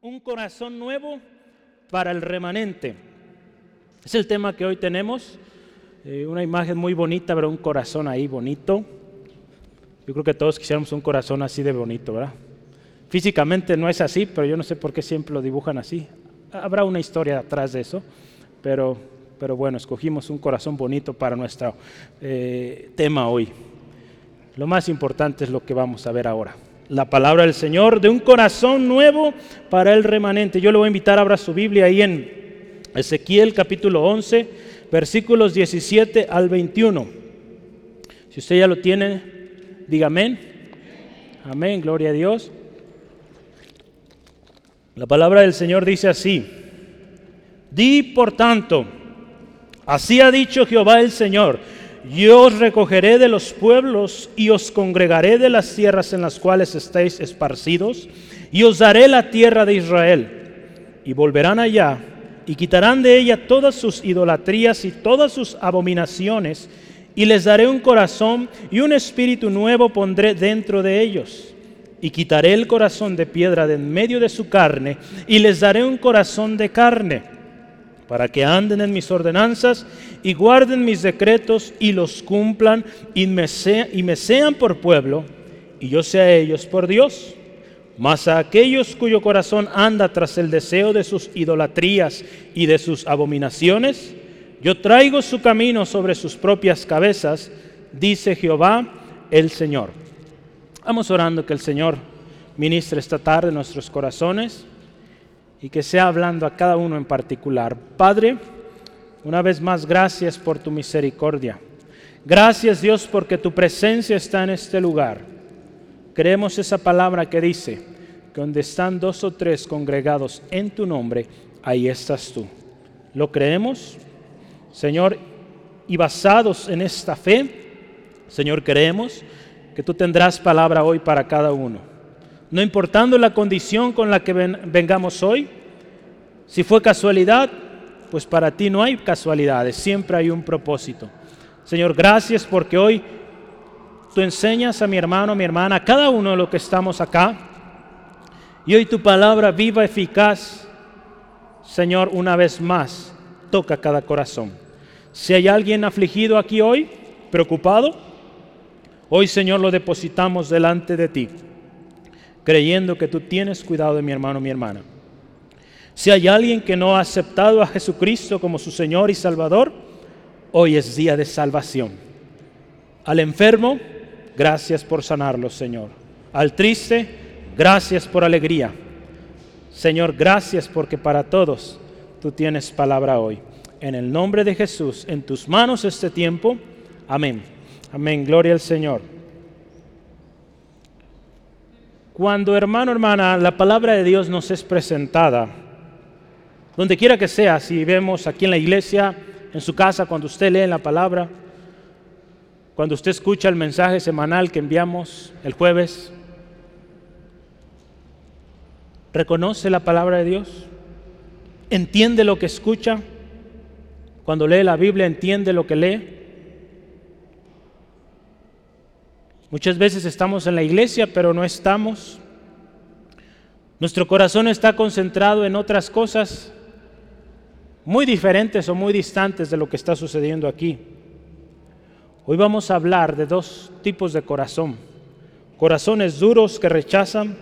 un corazón nuevo para el remanente. Es el tema que hoy tenemos. Eh, una imagen muy bonita, pero un corazón ahí bonito. Yo creo que todos quisiéramos un corazón así de bonito, ¿verdad? Físicamente no es así, pero yo no sé por qué siempre lo dibujan así. Habrá una historia atrás de eso, pero, pero bueno, escogimos un corazón bonito para nuestro eh, tema hoy. Lo más importante es lo que vamos a ver ahora la palabra del Señor, de un corazón nuevo para el remanente. Yo le voy a invitar a abrir su Biblia ahí en Ezequiel capítulo 11, versículos 17 al 21. Si usted ya lo tiene, diga amén. Amén, gloria a Dios. La palabra del Señor dice así, di por tanto, así ha dicho Jehová el Señor, yo os recogeré de los pueblos y os congregaré de las tierras en las cuales estáis esparcidos y os daré la tierra de Israel. Y volverán allá y quitarán de ella todas sus idolatrías y todas sus abominaciones y les daré un corazón y un espíritu nuevo pondré dentro de ellos. Y quitaré el corazón de piedra de en medio de su carne y les daré un corazón de carne para que anden en mis ordenanzas y guarden mis decretos y los cumplan y me, y me sean por pueblo y yo sea ellos por Dios. Mas a aquellos cuyo corazón anda tras el deseo de sus idolatrías y de sus abominaciones, yo traigo su camino sobre sus propias cabezas, dice Jehová el Señor. Vamos orando que el Señor ministre esta tarde nuestros corazones y que sea hablando a cada uno en particular. Padre, una vez más, gracias por tu misericordia. Gracias Dios porque tu presencia está en este lugar. Creemos esa palabra que dice que donde están dos o tres congregados en tu nombre, ahí estás tú. ¿Lo creemos? Señor, y basados en esta fe, Señor, creemos que tú tendrás palabra hoy para cada uno no importando la condición con la que vengamos hoy. Si fue casualidad, pues para ti no hay casualidades, siempre hay un propósito. Señor, gracias porque hoy tú enseñas a mi hermano, a mi hermana, a cada uno de los que estamos acá. Y hoy tu palabra viva, eficaz, Señor, una vez más, toca cada corazón. Si hay alguien afligido aquí hoy, preocupado, hoy Señor lo depositamos delante de ti creyendo que tú tienes cuidado de mi hermano, mi hermana. Si hay alguien que no ha aceptado a Jesucristo como su Señor y Salvador, hoy es día de salvación. Al enfermo, gracias por sanarlo, Señor. Al triste, gracias por alegría. Señor, gracias porque para todos tú tienes palabra hoy. En el nombre de Jesús, en tus manos este tiempo. Amén. Amén. Gloria al Señor. Cuando, hermano, hermana, la palabra de Dios nos es presentada, donde quiera que sea, si vemos aquí en la iglesia, en su casa, cuando usted lee la palabra, cuando usted escucha el mensaje semanal que enviamos el jueves, reconoce la palabra de Dios, entiende lo que escucha, cuando lee la Biblia entiende lo que lee. Muchas veces estamos en la iglesia, pero no estamos. Nuestro corazón está concentrado en otras cosas muy diferentes o muy distantes de lo que está sucediendo aquí. Hoy vamos a hablar de dos tipos de corazón. Corazones duros que rechazan,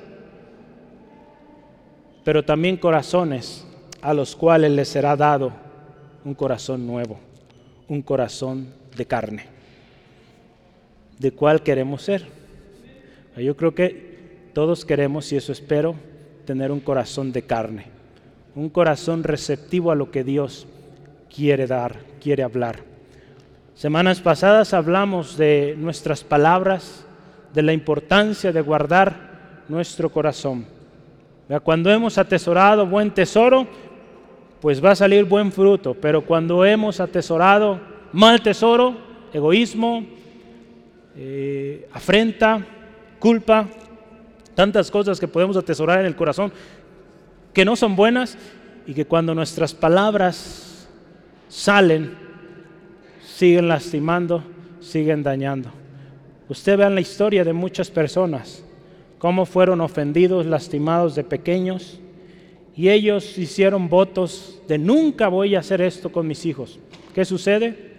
pero también corazones a los cuales les será dado un corazón nuevo, un corazón de carne de cuál queremos ser. Yo creo que todos queremos, y eso espero, tener un corazón de carne, un corazón receptivo a lo que Dios quiere dar, quiere hablar. Semanas pasadas hablamos de nuestras palabras, de la importancia de guardar nuestro corazón. Cuando hemos atesorado buen tesoro, pues va a salir buen fruto, pero cuando hemos atesorado mal tesoro, egoísmo, eh, afrenta, culpa, tantas cosas que podemos atesorar en el corazón que no son buenas y que cuando nuestras palabras salen, siguen lastimando, siguen dañando. Usted vea la historia de muchas personas, cómo fueron ofendidos, lastimados de pequeños y ellos hicieron votos de nunca voy a hacer esto con mis hijos. ¿Qué sucede?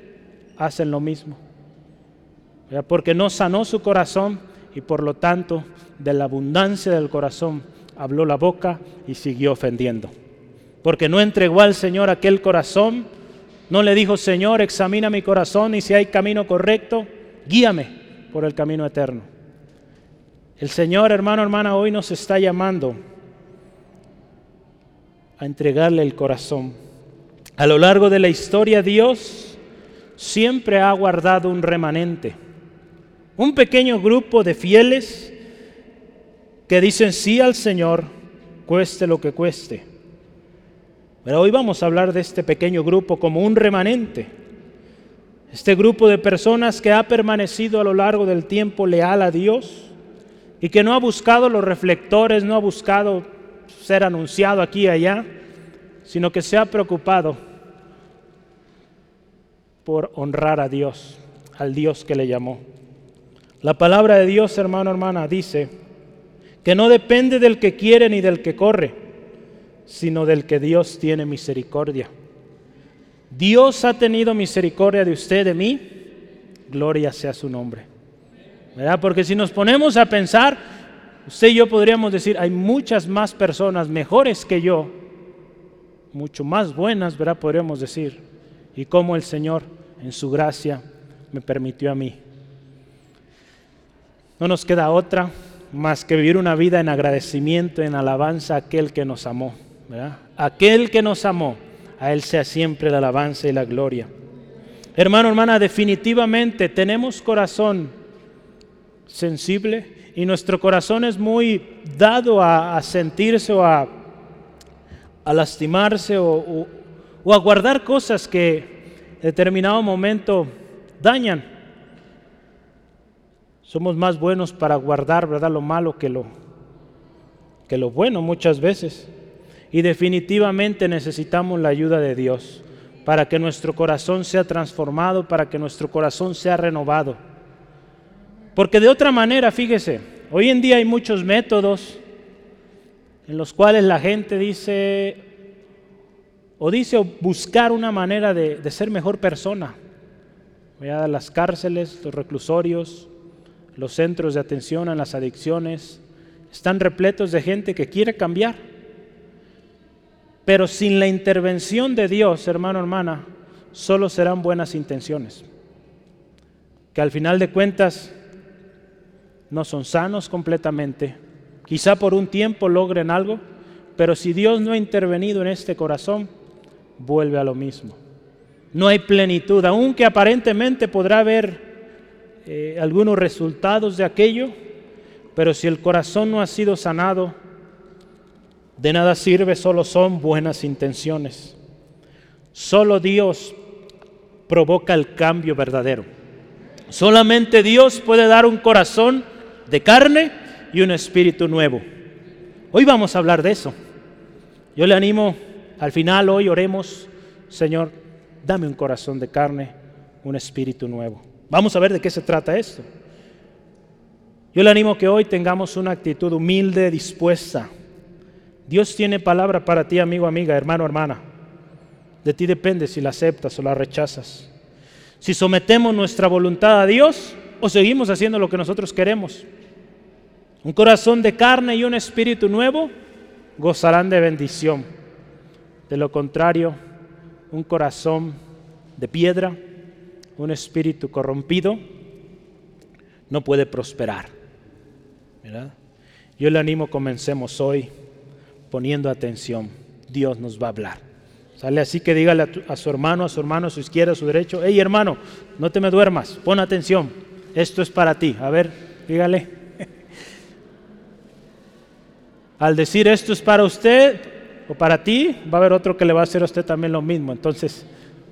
Hacen lo mismo. Porque no sanó su corazón y por lo tanto de la abundancia del corazón habló la boca y siguió ofendiendo. Porque no entregó al Señor aquel corazón, no le dijo, Señor, examina mi corazón y si hay camino correcto, guíame por el camino eterno. El Señor, hermano, hermana, hoy nos está llamando a entregarle el corazón. A lo largo de la historia Dios siempre ha guardado un remanente, un pequeño grupo de fieles que dicen sí al Señor, cueste lo que cueste. Pero hoy vamos a hablar de este pequeño grupo como un remanente. Este grupo de personas que ha permanecido a lo largo del tiempo leal a Dios y que no ha buscado los reflectores, no ha buscado ser anunciado aquí y allá, sino que se ha preocupado por honrar a Dios, al Dios que le llamó. La palabra de Dios, hermano, hermana, dice que no depende del que quiere ni del que corre, sino del que Dios tiene misericordia. Dios ha tenido misericordia de usted, de mí, gloria sea su nombre. ¿Verdad? Porque si nos ponemos a pensar, Usted y yo podríamos decir, hay muchas más personas mejores que yo, mucho más buenas, ¿verdad? Podríamos decir. Y cómo el Señor, en su gracia, me permitió a mí. No nos queda otra más que vivir una vida en agradecimiento, en alabanza a aquel que nos amó. Aquel que nos amó, a Él sea siempre la alabanza y la gloria. Hermano, hermana, definitivamente tenemos corazón sensible y nuestro corazón es muy dado a, sentirse o a, lastimarse o, a guardar cosas que en determinado momento dañan. Somos más buenos para guardar, ¿verdad? Lo malo que lo, que lo bueno muchas veces. Y definitivamente necesitamos la ayuda de Dios para que nuestro corazón sea transformado, para que nuestro corazón sea renovado. Porque de otra manera, fíjese, hoy en día hay muchos métodos en los cuales la gente dice o dice buscar una manera de, ser mejor persona. Las cárceles, los reclusorios, los centros de atención a las adicciones, están repletos de gente que quiere cambiar. Pero sin la intervención de Dios, hermano, hermana, solo serán buenas intenciones. Que al final de cuentas no son sanos completamente. Quizá por un tiempo logren algo, pero si Dios no ha intervenido en este corazón, vuelve a lo mismo. No hay plenitud, aunque aparentemente podrá haber eh, algunos resultados de aquello, pero si el corazón no ha sido sanado, de nada sirve, solo son buenas intenciones. Solo Dios provoca el cambio verdadero. Solamente Dios puede dar un corazón de carne y un espíritu nuevo. Hoy vamos a hablar de eso. Yo le animo, al final hoy oremos, Señor, dame un corazón de carne, un espíritu nuevo. Vamos a ver de qué se trata esto. Yo le animo que hoy tengamos una actitud humilde, dispuesta. Dios tiene palabra para ti, amigo, amiga, hermano, hermana. De ti depende si la aceptas o la rechazas. Si sometemos nuestra voluntad a Dios, o seguimos haciendo lo que nosotros queremos. Un corazón de carne y un espíritu nuevo gozarán de bendición. De lo contrario, un corazón de piedra, un espíritu corrompido, no puede prosperar. Yo le animo, comencemos hoy poniendo atención. Dios nos va a hablar. Sale así que dígale a, a, su hermano, a su hermano, a su izquierda, a su derecho, hey hermano, no te me duermas, pon atención esto es para ti. A ver, dígale. Al decir esto es para usted o para ti, va a haber otro que le va a hacer a usted también lo mismo. Entonces,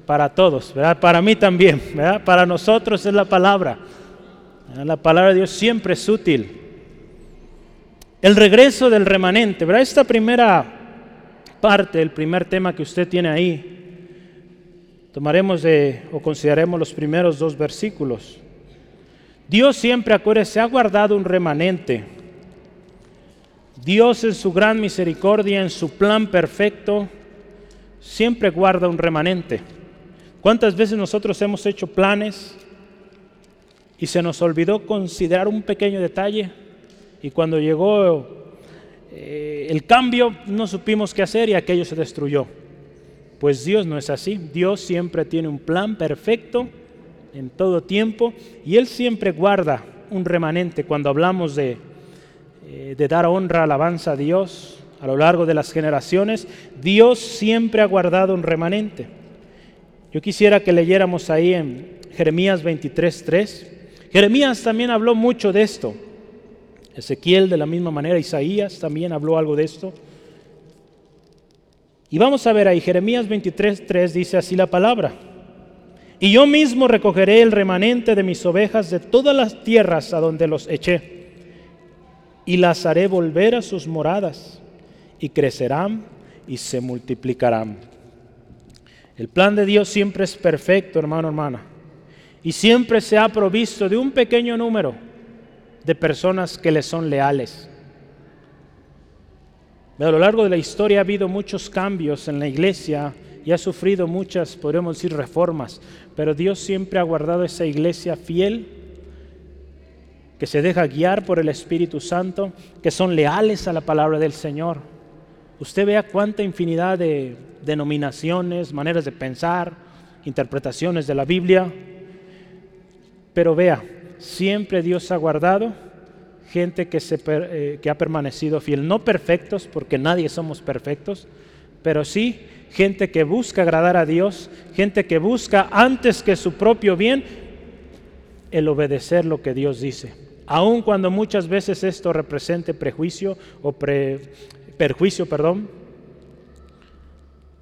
para todos, ¿verdad? Para mí también, ¿verdad? Para nosotros es la palabra. La palabra de Dios siempre es útil. El regreso del remanente, ¿verdad? Esta primera parte, el primer tema que usted tiene ahí, tomaremos de, o consideraremos los primeros dos versículos. Dios siempre, acuérdese, ha guardado un remanente. Dios en su gran misericordia, en su plan perfecto, siempre guarda un remanente. ¿Cuántas veces nosotros hemos hecho planes y se nos olvidó considerar un pequeño detalle? Y cuando llegó eh, el cambio no supimos qué hacer y aquello se destruyó. Pues Dios no es así. Dios siempre tiene un plan perfecto en todo tiempo y Él siempre guarda un remanente cuando hablamos de, eh, de dar honra, alabanza a Dios a lo largo de las generaciones. Dios siempre ha guardado un remanente. Yo quisiera que leyéramos ahí en Jeremías 23.3. Jeremías también habló mucho de esto. Ezequiel de la misma manera, Isaías también habló algo de esto. Y vamos a ver ahí, Jeremías 23.3 dice así la palabra. Y yo mismo recogeré el remanente de mis ovejas de todas las tierras a donde los eché, y las haré volver a sus moradas, y crecerán y se multiplicarán. El plan de Dios siempre es perfecto, hermano, hermana, y siempre se ha provisto de un pequeño número de personas que le son leales. A lo largo de la historia ha habido muchos cambios en la iglesia y ha sufrido muchas, podríamos decir, reformas, pero Dios siempre ha guardado esa iglesia fiel, que se deja guiar por el Espíritu Santo, que son leales a la palabra del Señor. Usted vea cuánta infinidad de denominaciones, maneras de pensar, interpretaciones de la Biblia, pero vea, siempre Dios ha guardado gente que, se, eh, que ha permanecido fiel, no perfectos, porque nadie somos perfectos, pero sí gente que busca agradar a Dios, gente que busca antes que su propio bien el obedecer lo que Dios dice. Aun cuando muchas veces esto represente prejuicio o perjuicio, perdón,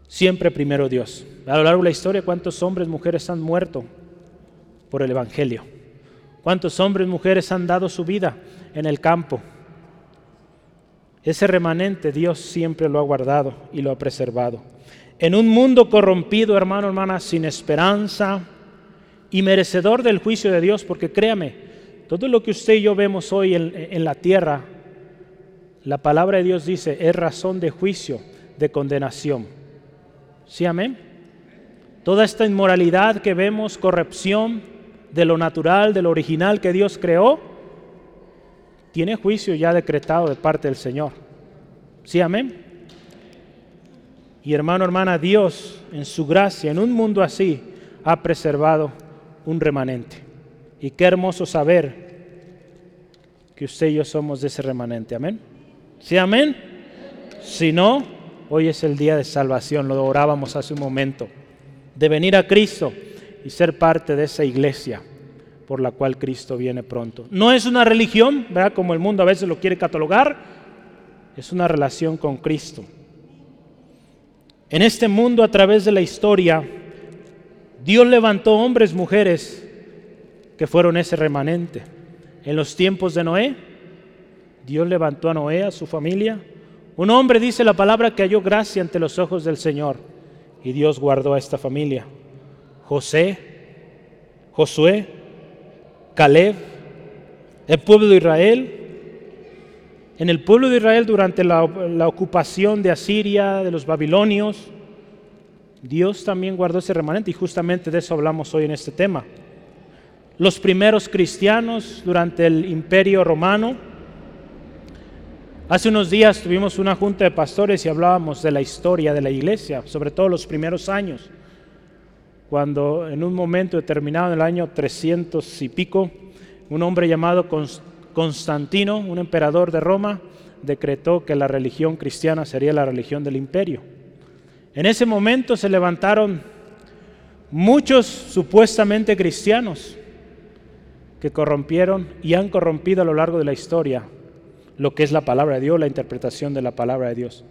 siempre primero Dios. A lo largo de la historia, ¿cuántos hombres, mujeres han muerto por el Evangelio? ¿Cuántos hombres, mujeres han dado su vida en el campo? Ese remanente Dios siempre lo ha guardado y lo ha preservado. En un mundo corrompido, hermano, hermana, sin esperanza y merecedor del juicio de Dios, porque créame, todo lo que usted y yo vemos hoy en, en la tierra, la palabra de Dios dice, es razón de juicio, de condenación. ¿Sí, amén? Toda esta inmoralidad que vemos, corrupción, de lo natural, de lo original que Dios creó, tiene juicio ya decretado de parte del Señor. ¿Sí, amén? Y hermano, hermana, Dios en su gracia, en un mundo así, ha preservado un remanente. Y qué hermoso saber que usted y yo somos de ese remanente. Amén. ¿Sí, amén? Si no, hoy es el día de salvación, lo orábamos hace un momento, de venir a Cristo y ser parte de esa iglesia por la cual Cristo viene pronto. No es una religión, ¿verdad? como el mundo a veces lo quiere catalogar, es una relación con Cristo. En este mundo, a través de la historia, Dios levantó hombres, mujeres, que fueron ese remanente. En los tiempos de Noé, Dios levantó a Noé, a su familia. Un hombre dice la palabra que halló gracia ante los ojos del Señor y Dios guardó a esta familia. José, Josué, Caleb, el pueblo de Israel. En el pueblo de Israel durante la, la, ocupación de Asiria, de los babilonios, Dios también guardó ese remanente y justamente de eso hablamos hoy en este tema. Los primeros cristianos durante el imperio romano. Hace unos días tuvimos una junta de pastores y hablábamos de la historia de la iglesia, sobre todo los primeros años cuando en un momento determinado, en el año 300 y pico, un hombre llamado Constantino, un emperador de Roma, decretó que la religión cristiana sería la religión del imperio. En ese momento se levantaron muchos supuestamente cristianos que corrompieron y han corrompido a lo largo de la historia lo que es la palabra de Dios, la interpretación de la palabra de Dios.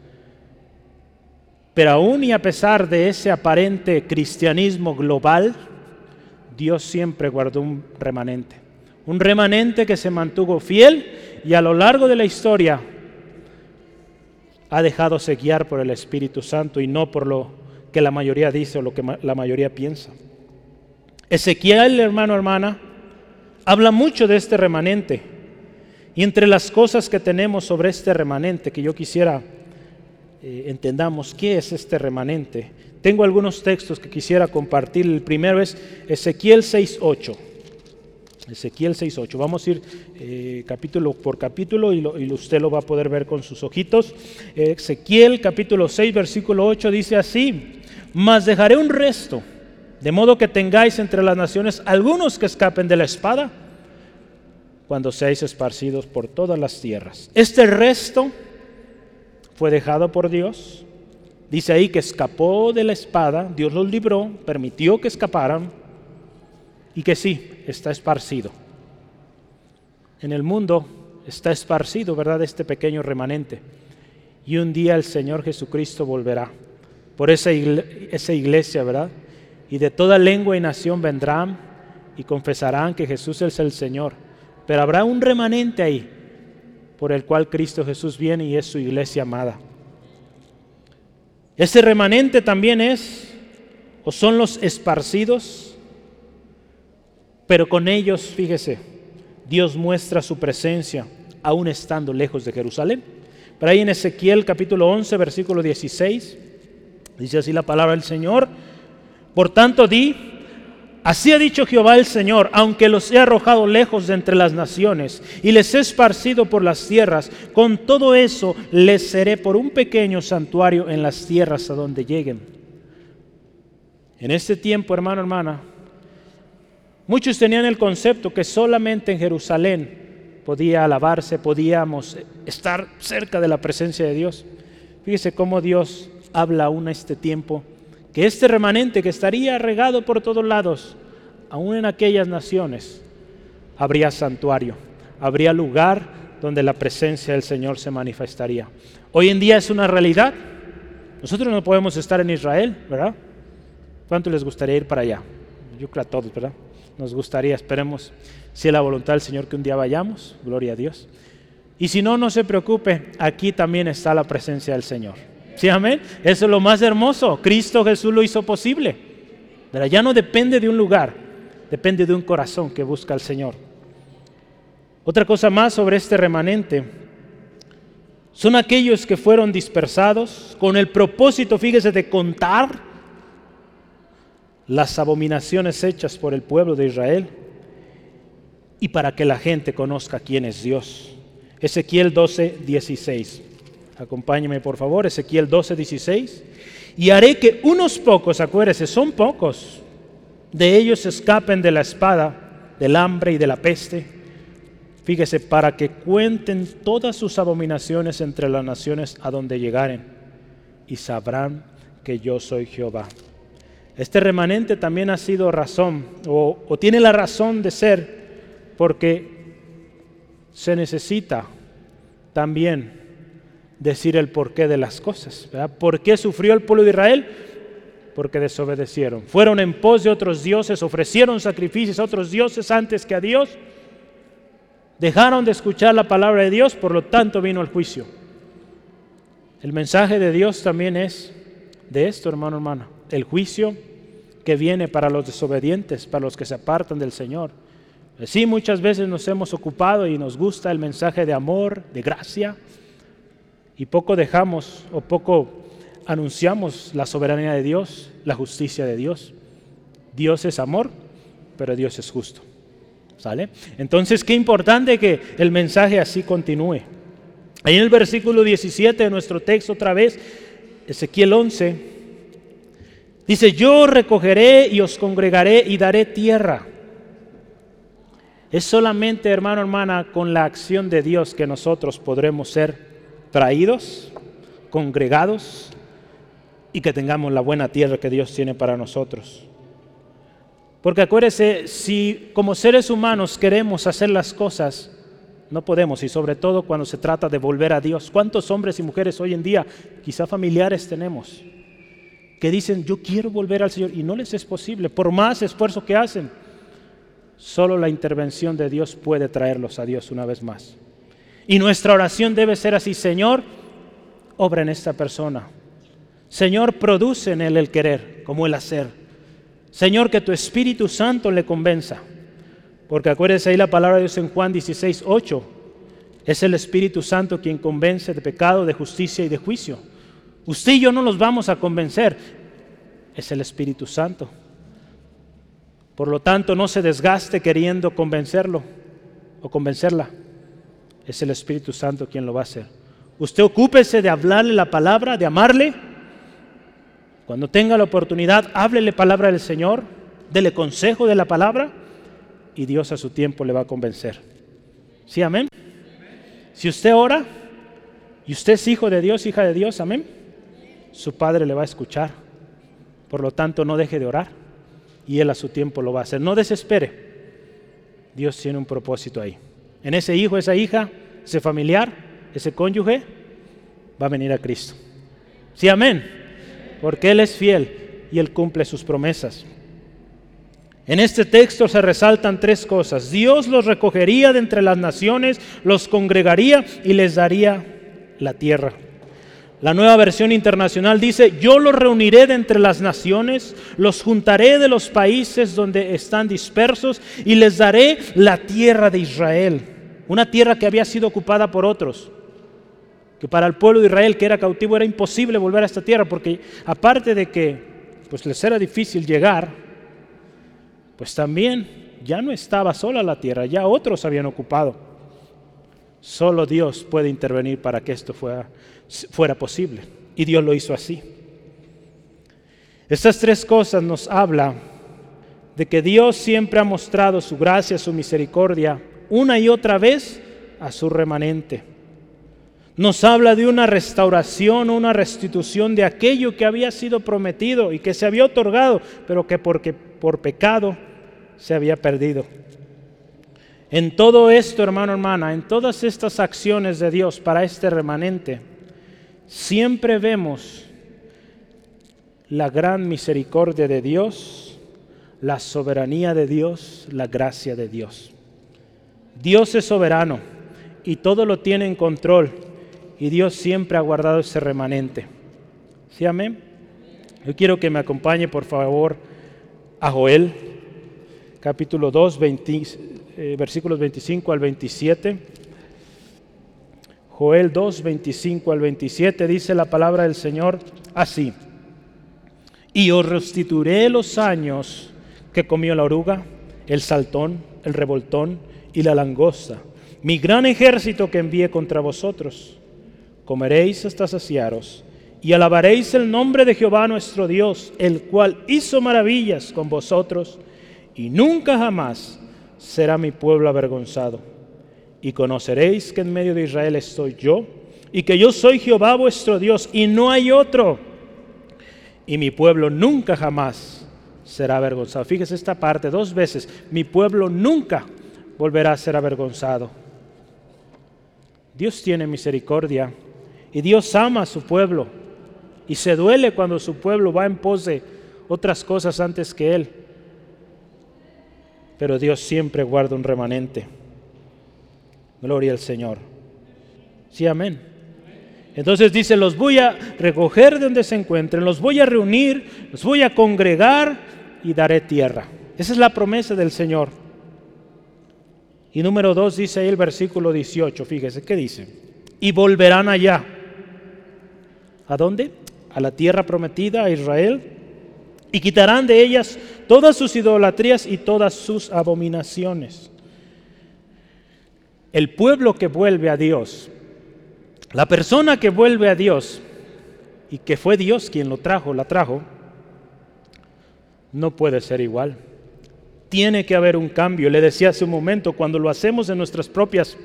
Pero aún y a pesar de ese aparente cristianismo global, Dios siempre guardó un remanente. Un remanente que se mantuvo fiel y a lo largo de la historia ha dejado guiar por el Espíritu Santo y no por lo que la mayoría dice o lo que la mayoría piensa. Ezequiel, hermano, hermana, habla mucho de este remanente Y entre las cosas que tenemos sobre este remanente, que yo quisiera eh, entendamos qué es este remanente, tengo algunos textos que quisiera compartir. El primero es Ezequiel 6.8. Ezequiel 6.8. Vamos a ir eh, capítulo por capítulo y, y, usted lo va a poder ver con sus ojitos. Ezequiel capítulo 6, versículo 8 dice así, mas dejaré un resto, de modo que tengáis entre las naciones algunos que escapen de la espada cuando seáis esparcidos por todas las tierras. Este resto fue dejado por Dios. Dice ahí que escapó de la espada, Dios los libró, permitió que escaparan y que sí, está esparcido. En el mundo está esparcido, ¿verdad? Este pequeño remanente. Y un día el Señor Jesucristo volverá por esa, esa iglesia, ¿verdad? Y de toda lengua y nación vendrán y confesarán que Jesús es el Señor pero habrá un remanente ahí por el cual Cristo Jesús viene y es su iglesia amada. Ese remanente también es, o son los esparcidos, pero con ellos, fíjese, Dios muestra su presencia aún estando lejos de Jerusalén. Pero ahí en Ezequiel capítulo 11, versículo 16, dice así la palabra del Señor, por tanto di, Así ha dicho Jehová el Señor, aunque los he arrojado lejos de entre las naciones y les he esparcido por las tierras, con todo eso les seré por un pequeño santuario en las tierras a donde lleguen. En este tiempo, hermano, hermana, muchos tenían el concepto que solamente en Jerusalén podía alabarse, podíamos estar cerca de la presencia de Dios. Fíjese cómo Dios habla aún a este tiempo que este remanente que estaría regado por todos lados, aún en aquellas naciones, habría santuario, habría lugar donde la presencia del Señor se manifestaría. Hoy en día es una realidad. Nosotros no podemos estar en Israel, ¿verdad? ¿Cuánto les gustaría ir para allá? Yo creo a todos, ¿verdad? Nos gustaría, esperemos, si es la voluntad del Señor que un día vayamos, gloria a Dios. Y si no, no se preocupe, aquí también está la presencia del Señor. ¿Sí, amén? Eso es lo más hermoso. Cristo Jesús lo hizo posible. Ya no depende de un lugar, depende de un corazón que busca al Señor. Otra cosa más sobre este remanente son aquellos que fueron dispersados con el propósito, fíjese, de contar las abominaciones hechas por el pueblo de Israel y para que la gente conozca quién es Dios. Ezequiel 12, 16. Acompáñeme por favor, Ezequiel 12, 16. Y haré que unos pocos, acuérdense, son pocos, de ellos escapen de la espada, del hambre y de la peste. Fíjese, para que cuenten todas sus abominaciones entre las naciones a donde llegaren y sabrán que yo soy Jehová. Este remanente también ha sido razón o tiene la razón de ser porque se necesita también decir el porqué de las cosas. ¿Por qué sufrió el pueblo de Israel? Porque desobedecieron. Fueron en pos de otros dioses, ofrecieron sacrificios a otros dioses antes que a Dios. Dejaron de escuchar la palabra de Dios, por lo tanto vino el juicio. El mensaje de Dios también es de esto, hermano, hermana. El juicio que viene para los desobedientes, para los que se apartan del Señor. Sí, muchas veces nos hemos ocupado y nos gusta el mensaje de amor, de gracia, y poco dejamos o poco anunciamos la soberanía de Dios, la justicia de Dios. Dios es amor, pero Dios es justo. ¿Sale? Entonces, qué importante que el mensaje así continúe. Ahí en el versículo 17 de nuestro texto otra vez, Ezequiel 11, dice, yo recogeré y os congregaré y daré tierra. Es solamente, hermano, hermana, con la acción de Dios que nosotros podremos ser traídos, congregados y que tengamos la buena tierra que Dios tiene para nosotros. Porque acuérdese, si como seres humanos queremos hacer las cosas, no podemos, y sobre todo cuando se trata de volver a Dios. ¿Cuántos hombres y mujeres hoy en día, quizá familiares tenemos, que dicen, yo quiero volver al Señor, y no les es posible, por más esfuerzo que hacen? Solo la intervención de Dios puede traerlos a Dios una vez más. Y nuestra oración debe ser así, Señor, obra en esta persona. Señor, produce en él el querer como el hacer. Señor, que tu Espíritu Santo le convenza. Porque acuérdese ahí la palabra de Dios en Juan 16, 8, Es el Espíritu Santo quien convence de pecado, de justicia y de juicio. Usted y yo no los vamos a convencer. Es el Espíritu Santo. Por lo tanto, no se desgaste queriendo convencerlo o convencerla. Es el Espíritu Santo quien lo va a hacer. Usted ocúpese de hablarle la palabra, de amarle. Cuando tenga la oportunidad, háblele palabra del Señor, dele consejo de la palabra y Dios a su tiempo le va a convencer. ¿Sí, amén? Si usted ora y usted es hijo de Dios, hija de Dios, amén, su Padre le va a escuchar. Por lo tanto, no deje de orar y Él a su tiempo lo va a hacer. No desespere. Dios tiene un propósito ahí. En ese hijo, esa hija, ese familiar, ese cónyuge, va a venir a Cristo. Sí, amén. Porque Él es fiel y Él cumple sus promesas. En este texto se resaltan tres cosas. Dios los recogería de entre las naciones, los congregaría y les daría la tierra. La nueva versión internacional dice, yo los reuniré de entre las naciones, los juntaré de los países donde están dispersos y les daré la tierra de Israel, una tierra que había sido ocupada por otros, que para el pueblo de Israel que era cautivo era imposible volver a esta tierra, porque aparte de que pues les era difícil llegar, pues también ya no estaba sola la tierra, ya otros habían ocupado. Solo Dios puede intervenir para que esto fuera, fuera posible. Y Dios lo hizo así. Estas tres cosas nos habla de que Dios siempre ha mostrado su gracia, su misericordia, una y otra vez a su remanente. Nos habla de una restauración, una restitución de aquello que había sido prometido y que se había otorgado, pero que porque por pecado se había perdido. En todo esto, hermano, hermana, en todas estas acciones de Dios para este remanente, siempre vemos la gran misericordia de Dios, la soberanía de Dios, la gracia de Dios. Dios es soberano y todo lo tiene en control y Dios siempre ha guardado ese remanente. ¿Sí, amén? Yo quiero que me acompañe, por favor, a Joel capítulo 2, eh, versículos 25 al 27. Joel 2, 25 al 27 dice la palabra del Señor así. Y os restituiré los años que comió la oruga, el saltón, el revoltón y la langosta, mi gran ejército que envié contra vosotros. Comeréis hasta saciaros y alabaréis el nombre de Jehová nuestro Dios, el cual hizo maravillas con vosotros y nunca jamás será mi pueblo avergonzado. Y conoceréis que en medio de Israel estoy yo, y que yo soy Jehová vuestro Dios, y no hay otro. Y mi pueblo nunca jamás será avergonzado. Fíjese esta parte dos veces. Mi pueblo nunca volverá a ser avergonzado. Dios tiene misericordia y Dios ama a su pueblo y se duele cuando su pueblo va en pos de otras cosas antes que Él pero Dios siempre guarda un remanente. Gloria al Señor. Sí, amén. Entonces dice, los voy a recoger de donde se encuentren, los voy a reunir, los voy a congregar y daré tierra. Esa es la promesa del Señor. Y número dos dice ahí el versículo 18, fíjese, ¿qué dice? Y volverán allá. ¿A dónde? A la tierra prometida, a Israel, y quitarán de ellas todas sus idolatrías y todas sus abominaciones. El pueblo que vuelve a Dios, la persona que vuelve a Dios y que fue Dios quien lo trajo, la trajo, no puede ser igual. Tiene que haber un cambio. Le decía hace un momento, cuando lo hacemos en nuestras propias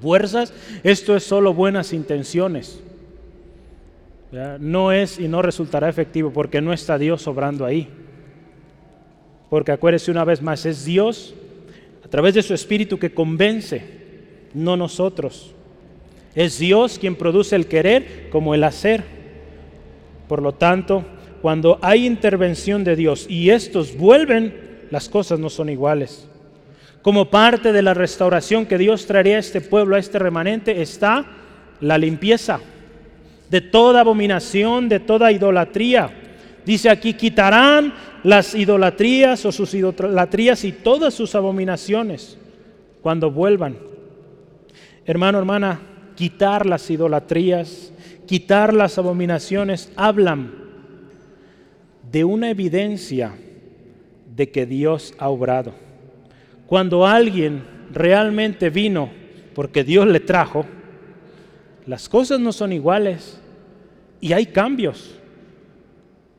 fuerzas, esto es solo buenas intenciones. No es y no resultará efectivo porque no está Dios obrando ahí. Porque acuérdese una vez más, es Dios a través de su Espíritu que convence, no nosotros. Es Dios quien produce el querer como el hacer. Por lo tanto, cuando hay intervención de Dios y estos vuelven, las cosas no son iguales. Como parte de la restauración que Dios traería a este pueblo, a este remanente, está la limpieza de toda abominación, de toda idolatría. Dice aquí, quitarán las idolatrías o sus idolatrías y todas sus abominaciones cuando vuelvan. hermano, hermana, quitar las idolatrías, quitar las abominaciones, hablan de una evidencia de que Dios ha obrado. Cuando alguien realmente vino porque Dios le trajo, las cosas no son iguales y hay cambios.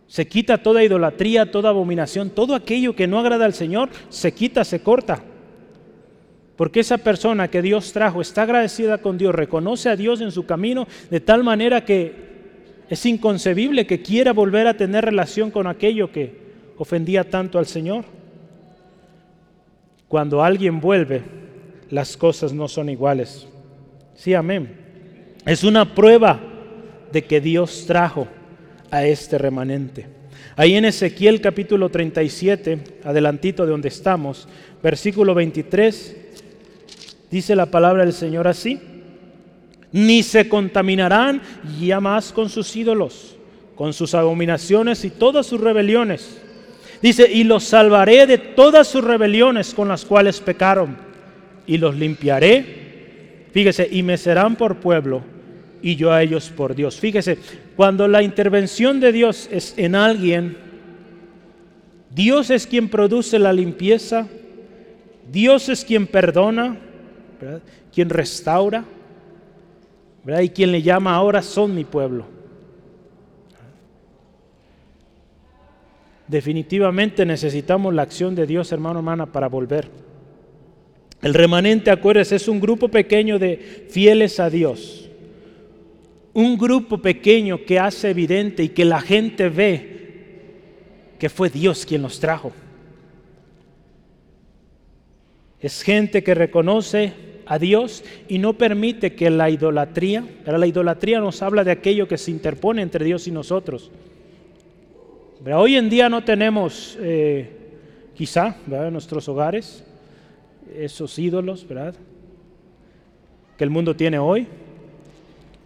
Se quita toda idolatría, toda abominación, todo aquello que no agrada al Señor, se quita, se corta. Porque esa persona que Dios trajo está agradecida con Dios, reconoce a Dios en su camino de tal manera que es inconcebible que quiera volver a tener relación con aquello que ofendía tanto al Señor. Cuando alguien vuelve, las cosas no son iguales. Sí, amén. Es una prueba de que Dios trajo a este remanente. Ahí en Ezequiel capítulo 37, adelantito de donde estamos, versículo 23, Dice la palabra del Señor así. Ni se contaminarán ya más con sus ídolos, con sus abominaciones y todas sus rebeliones. Dice, y los salvaré de todas sus rebeliones con las cuales pecaron, y los limpiaré. Fíjese, y me serán por pueblo, y yo a ellos por Dios. Fíjese, cuando la intervención de Dios es en alguien, Dios es quien produce la limpieza, Dios es quien perdona, quien restaura, y quien le llama ahora son mi pueblo. Definitivamente necesitamos la acción de Dios, hermano, hermana, para volver. El remanente, acuérdense, es un grupo pequeño de fieles a Dios. Un grupo pequeño que hace evidente y que la gente ve que fue Dios quien los trajo. Es gente que reconoce a Dios y no permite que la idolatría, pero la idolatría nos habla de aquello que se interpone entre Dios y nosotros. Hoy en día no tenemos, eh, quizá, en nuestros hogares, esos ídolos, ¿verdad? Que el mundo tiene hoy,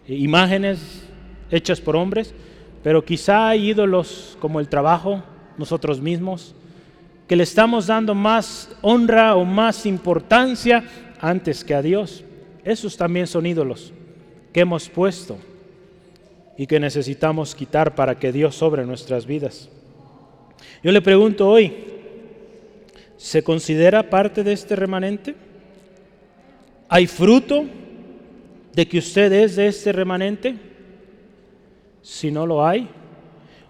imágenes hechas por hombres, pero quizá hay ídolos como el trabajo, nosotros mismos, que le estamos dando más honra o más importancia antes que a Dios. Esos también son ídolos que hemos puesto y que necesitamos quitar para que Dios sobre nuestras vidas. Yo le pregunto hoy, ¿se considera parte de este remanente? ¿Hay fruto de que usted es de este remanente? Si no lo hay,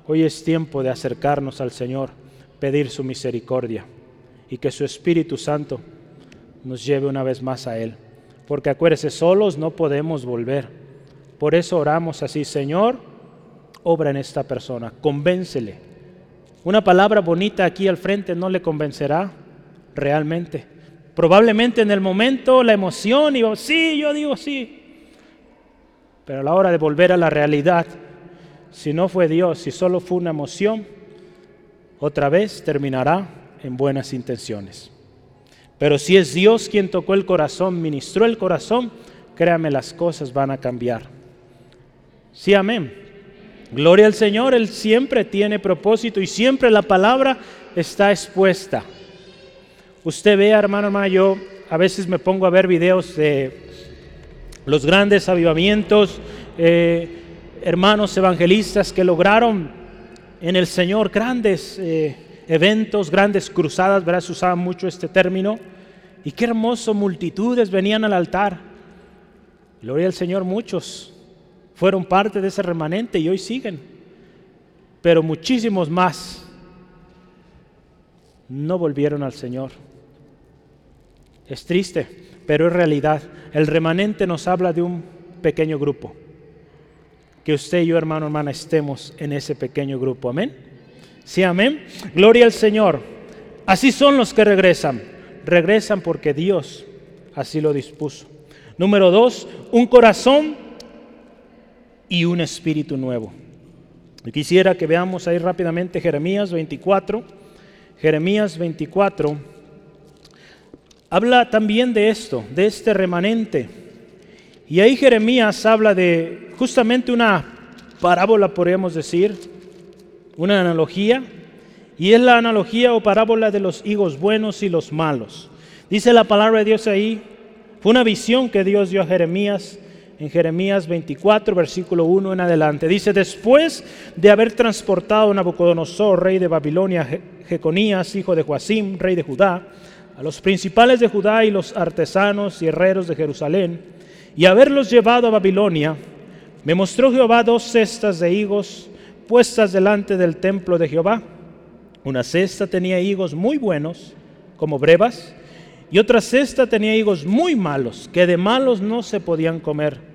hoy es tiempo de acercarnos al Señor, pedir su misericordia y que su Espíritu Santo nos lleve una vez más a Él. Porque acuérdese, solos no podemos volver. Por eso oramos así, Señor, obra en esta persona, convéncele. Una palabra bonita aquí al frente no le convencerá realmente. Probablemente en el momento la emoción y sí, yo digo sí. Pero a la hora de volver a la realidad, si no fue Dios, si solo fue una emoción, otra vez terminará en buenas intenciones. Pero si es Dios quien tocó el corazón, ministró el corazón, créame, las cosas van a cambiar. Sí, amén. Gloria al Señor, Él siempre tiene propósito y siempre la palabra está expuesta. Usted ve, hermano, hermano, yo a veces me pongo a ver videos de los grandes avivamientos, eh, hermanos evangelistas que lograron en el Señor grandes eh, eventos, grandes cruzadas, ¿verdad? Se usaba mucho este término. Y qué hermoso, multitudes venían al altar. Gloria al Señor, muchos fueron parte de ese remanente y hoy siguen. Pero muchísimos más no volvieron al Señor. Es triste, pero es realidad. El remanente nos habla de un pequeño grupo. Que usted y yo, hermano, hermana, estemos en ese pequeño grupo. Amén. Sí, amén. Gloria al Señor. Así son los que regresan regresan porque Dios así lo dispuso. Número dos, un corazón y un espíritu nuevo. Y quisiera que veamos ahí rápidamente Jeremías 24. Jeremías 24 habla también de esto, de este remanente. Y ahí Jeremías habla de justamente una parábola, podríamos decir, una analogía y es la analogía o parábola de los higos buenos y los malos. Dice la palabra de Dios ahí, Fue una visión que Dios dio a Jeremías en Jeremías 24, versículo 1 en adelante. Dice, después de haber transportado Nabucodonosor, rey de Babilonia, Jeconías, hijo de Joacim, rey de Judá, a los principales de Judá y los artesanos y herreros de Jerusalén, y haberlos llevado a Babilonia, me mostró Jehová dos cestas de higos puestas delante del templo de Jehová. Una cesta tenía higos muy buenos, como brevas, y otra cesta tenía higos muy malos, que de malos no se podían comer.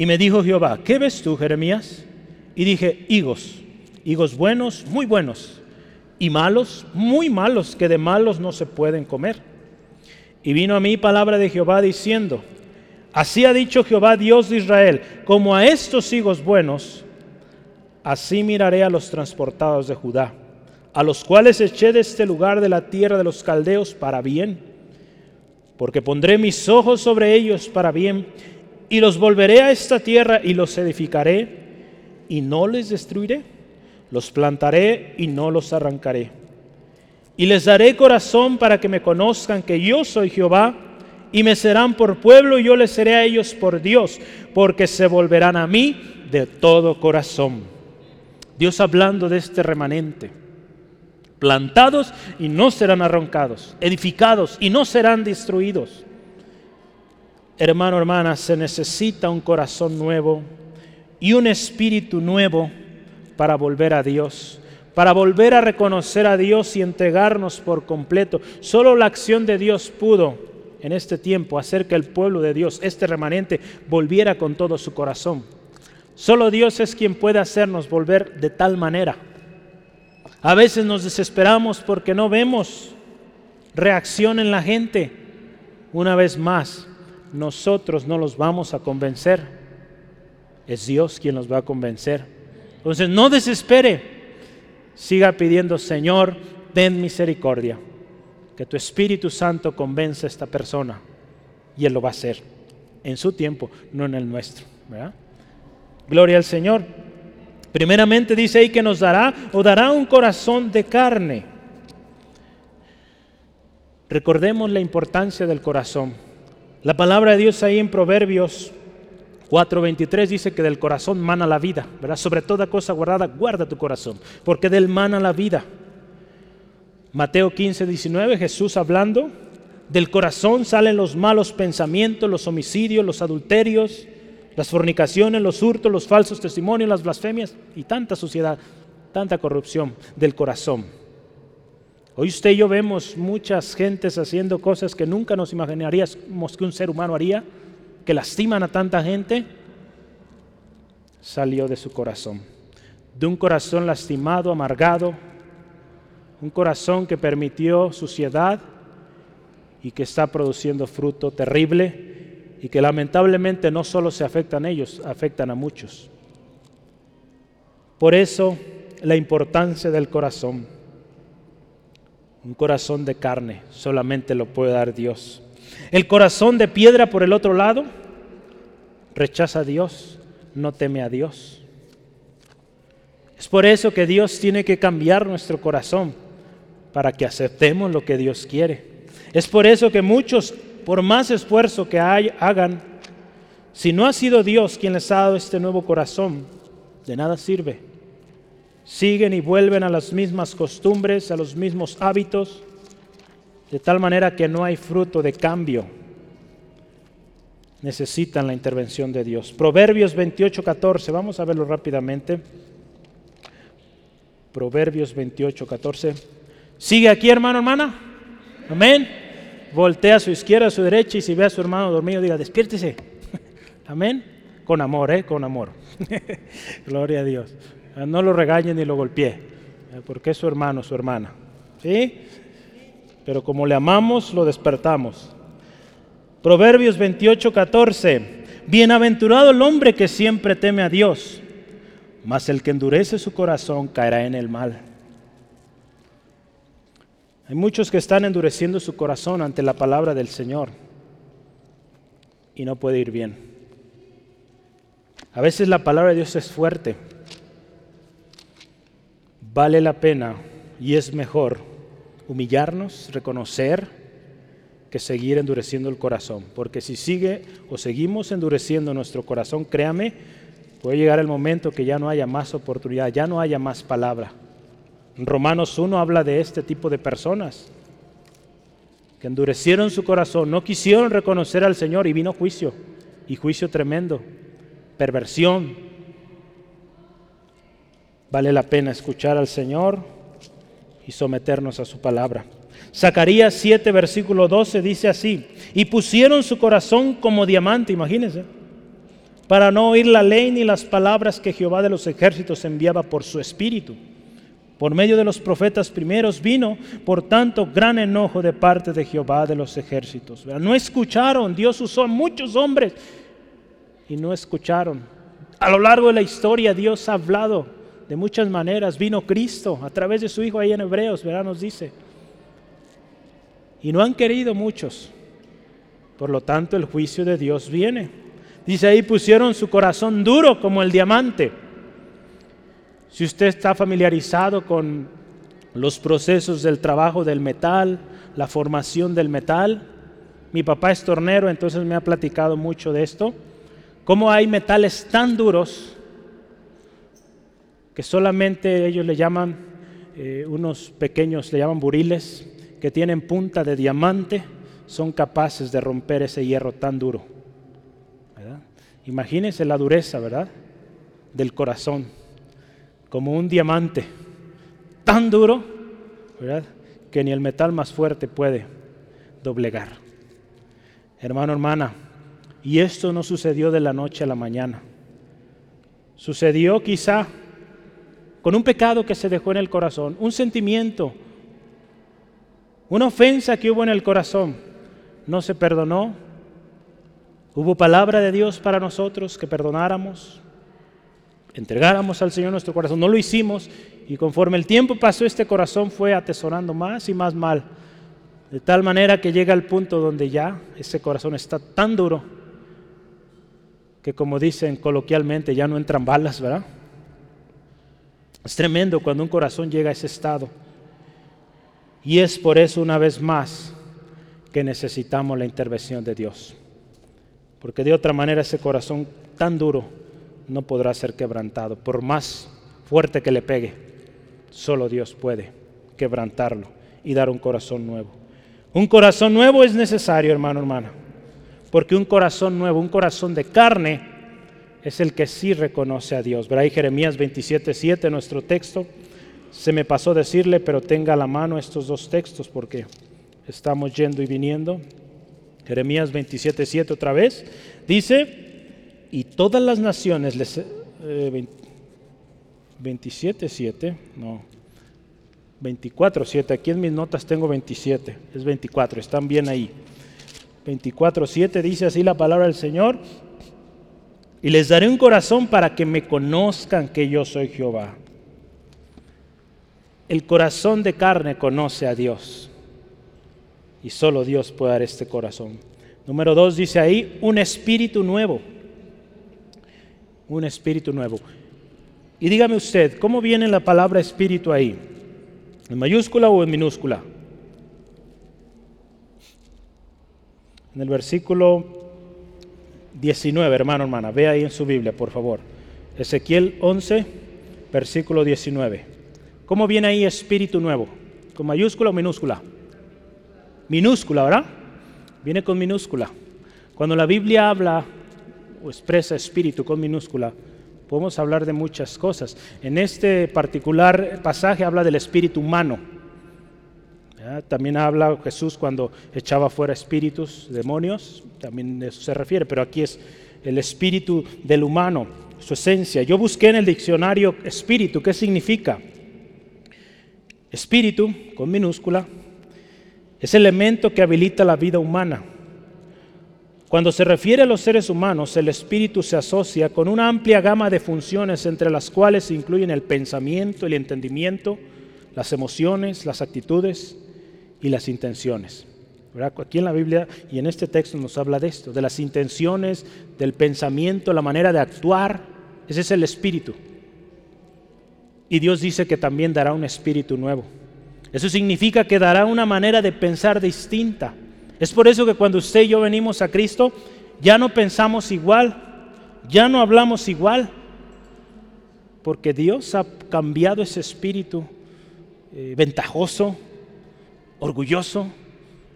Y me dijo Jehová, ¿qué ves tú, Jeremías? Y dije, higos, higos buenos, muy buenos, y malos, muy malos, que de malos no se pueden comer. Y vino a mí palabra de Jehová diciendo, así ha dicho Jehová Dios de Israel, como a estos higos buenos, así miraré a los transportados de Judá, a los cuales eché de este lugar de la tierra de los caldeos para bien, porque pondré mis ojos sobre ellos para bien y los volveré a esta tierra y los edificaré y no les destruiré. Los plantaré y no los arrancaré. Y les daré corazón para que me conozcan que yo soy Jehová y me serán por pueblo y yo les seré a ellos por Dios, porque se volverán a mí de todo corazón. Dios hablando de este remanente. Plantados y no serán arrancados, edificados y no serán destruidos hermano, hermana, se necesita un corazón nuevo y un espíritu nuevo para volver a Dios, para volver a reconocer a Dios y entregarnos por completo. Solo la acción de Dios pudo en este tiempo hacer que el pueblo de Dios, este remanente, volviera con todo su corazón. Solo Dios es quien puede hacernos volver de tal manera. A veces nos desesperamos porque no vemos reacción en la gente. Una vez más, nosotros no los vamos a convencer. Es Dios quien los va a convencer. Entonces no desespere. Siga pidiendo, Señor, ten misericordia. Que tu Espíritu Santo convenza a esta persona. Y Él lo va a hacer. En su tiempo, no en el nuestro. Gloria al Señor. Primeramente dice ahí que nos dará o dará un corazón de carne. Recordemos la importancia del corazón. La palabra de Dios ahí en Proverbios 4:23 dice que del corazón mana la vida, ¿verdad? Sobre toda cosa guardada, guarda tu corazón, porque del mana la vida. Mateo 15:19, Jesús hablando, del corazón salen los malos pensamientos, los homicidios, los adulterios, las fornicaciones, los hurtos, los falsos testimonios, las blasfemias y tanta suciedad, tanta corrupción del corazón. Hoy usted y yo vemos muchas gentes haciendo cosas que nunca nos imaginaríamos que un ser humano haría, que lastiman a tanta gente. Salió de su corazón, de un corazón lastimado, amargado, un corazón que permitió suciedad y que está produciendo fruto terrible y que lamentablemente no solo se afectan a ellos, afectan a muchos. Por eso la importancia del corazón. Un corazón de carne solamente lo puede dar Dios. El corazón de piedra por el otro lado rechaza a Dios, no teme a Dios. Es por eso que Dios tiene que cambiar nuestro corazón para que aceptemos lo que Dios quiere. Es por eso que muchos, por más esfuerzo que hagan, si no ha sido Dios quien les ha dado este nuevo corazón, de nada sirve siguen y vuelven a las mismas costumbres, a los mismos hábitos, de tal manera que no hay fruto de cambio. Necesitan la intervención de Dios. Proverbios 28, 14, vamos a verlo rápidamente. Proverbios 28, 14. ¿Sigue aquí, hermano, hermana? Amén. Voltea a su izquierda, a su derecha y si ve a su hermano dormido, diga, despiértese. Amén. Con amor, ¿eh? Con amor. Gloria a Dios. Ah, no lo regañe ni lo golpee, eh, porque es su hermano, su hermana. ¿Sí? Pero como le amamos, lo despertamos. Proverbios 28, 14. Bienaventurado el hombre que siempre teme a Dios, mas el que endurece su corazón caerá en el mal. Hay muchos que están endureciendo su corazón ante la palabra del Señor y no puede ir bien. A veces la palabra de Dios es fuerte vale la pena y es mejor humillarnos, reconocer que seguir endureciendo el corazón. Porque si sigue o seguimos endureciendo nuestro corazón, créame, puede llegar el momento que ya no haya más oportunidad, ya no haya más palabra. Romanos 1 habla de este tipo de personas que endurecieron su corazón, no quisieron reconocer al Señor y vino juicio, y juicio tremendo, perversión. Vale la pena escuchar al Señor y someternos a su palabra. Zacarías 7, versículo 12 dice así, y pusieron su corazón como diamante, imagínense, para no oír la ley ni las palabras que Jehová de los ejércitos enviaba por su espíritu. Por medio de los profetas primeros vino, por tanto, gran enojo de parte de Jehová de los ejércitos. No escucharon, Dios usó a muchos hombres y no escucharon. A lo largo de la historia Dios ha hablado de muchas maneras. Vino Cristo a través de su Hijo ahí en Hebreos, ¿verdad? Nos dice. Y no han querido muchos. Por lo tanto, el juicio de Dios viene. Dice ahí, pusieron su corazón duro como el diamante si usted está familiarizado con los procesos del trabajo del metal, la formación del metal, mi papá es tornero, entonces me ha platicado mucho de esto, cómo hay metales tan duros que solamente ellos le llaman, eh, unos pequeños le llaman buriles, que tienen punta de diamante, son capaces de romper ese hierro tan duro. Imagínense la dureza, ¿verdad? Del corazón como un diamante, tan duro, ¿verdad? Que ni el metal más fuerte puede doblegar. Hermano, hermana, y esto no sucedió de la noche a la mañana. Sucedió quizá con un pecado que se dejó en el corazón, un sentimiento, una ofensa que hubo en el corazón. No se perdonó. Hubo palabra de Dios para nosotros que perdonáramos entregáramos al Señor nuestro corazón. No lo hicimos y conforme el tiempo pasó este corazón fue atesorando más y más mal. De tal manera que llega al punto donde ya ese corazón está tan duro que como dicen coloquialmente ya no entran balas, ¿verdad? Es tremendo cuando un corazón llega a ese estado. Y es por eso una vez más que necesitamos la intervención de Dios. Porque de otra manera ese corazón tan duro no podrá ser quebrantado, por más fuerte que le pegue. Solo Dios puede quebrantarlo y dar un corazón nuevo. Un corazón nuevo es necesario, hermano, hermana, porque un corazón nuevo, un corazón de carne, es el que sí reconoce a Dios. Verá ahí Jeremías 27, nuestro texto. Se me pasó decirle, pero tenga a la mano estos dos textos porque estamos yendo y viniendo. Jeremías 27, 7 otra vez. Dice, y todas las naciones les... Eh, 27, 7, no. 24, 7. Aquí en mis notas tengo 27. Es 24, están bien ahí. 24, 7 dice así la palabra del Señor. Y les daré un corazón para que me conozcan que yo soy Jehová. El corazón de carne conoce a Dios. Y solo Dios puede dar este corazón. Número 2 dice ahí, un espíritu nuevo un espíritu nuevo. Y dígame usted, ¿cómo viene la palabra espíritu ahí? ¿En mayúscula o en minúscula? En el versículo 19, hermano, hermana, ve ahí en su Biblia, por favor. Ezequiel 11, versículo 19. ¿Cómo viene ahí espíritu nuevo? ¿Con mayúscula o minúscula? Minúscula, ¿verdad? Viene con minúscula. Cuando la Biblia habla o expresa espíritu con minúscula, podemos hablar de muchas cosas. En este particular pasaje habla del espíritu humano. También habla Jesús cuando echaba fuera espíritus, demonios, también eso se refiere, pero aquí es el espíritu del humano, su esencia. Yo busqué en el diccionario espíritu, ¿qué significa? Espíritu, con minúscula, es elemento que habilita la vida humana cuando se refiere a los seres humanos, el espíritu se asocia con una amplia gama de funciones entre las cuales se incluyen el pensamiento, el entendimiento, las emociones, las actitudes y las intenciones. Aquí en la Biblia y en este texto nos habla de esto, de las intenciones, del pensamiento, la manera de actuar. Ese es el espíritu. Y Dios dice que también dará un espíritu nuevo. Eso significa que dará una manera de pensar distinta Es por eso que cuando usted y yo venimos a Cristo, ya no pensamos igual, ya no hablamos igual, porque Dios ha cambiado ese espíritu eh, ventajoso, orgulloso,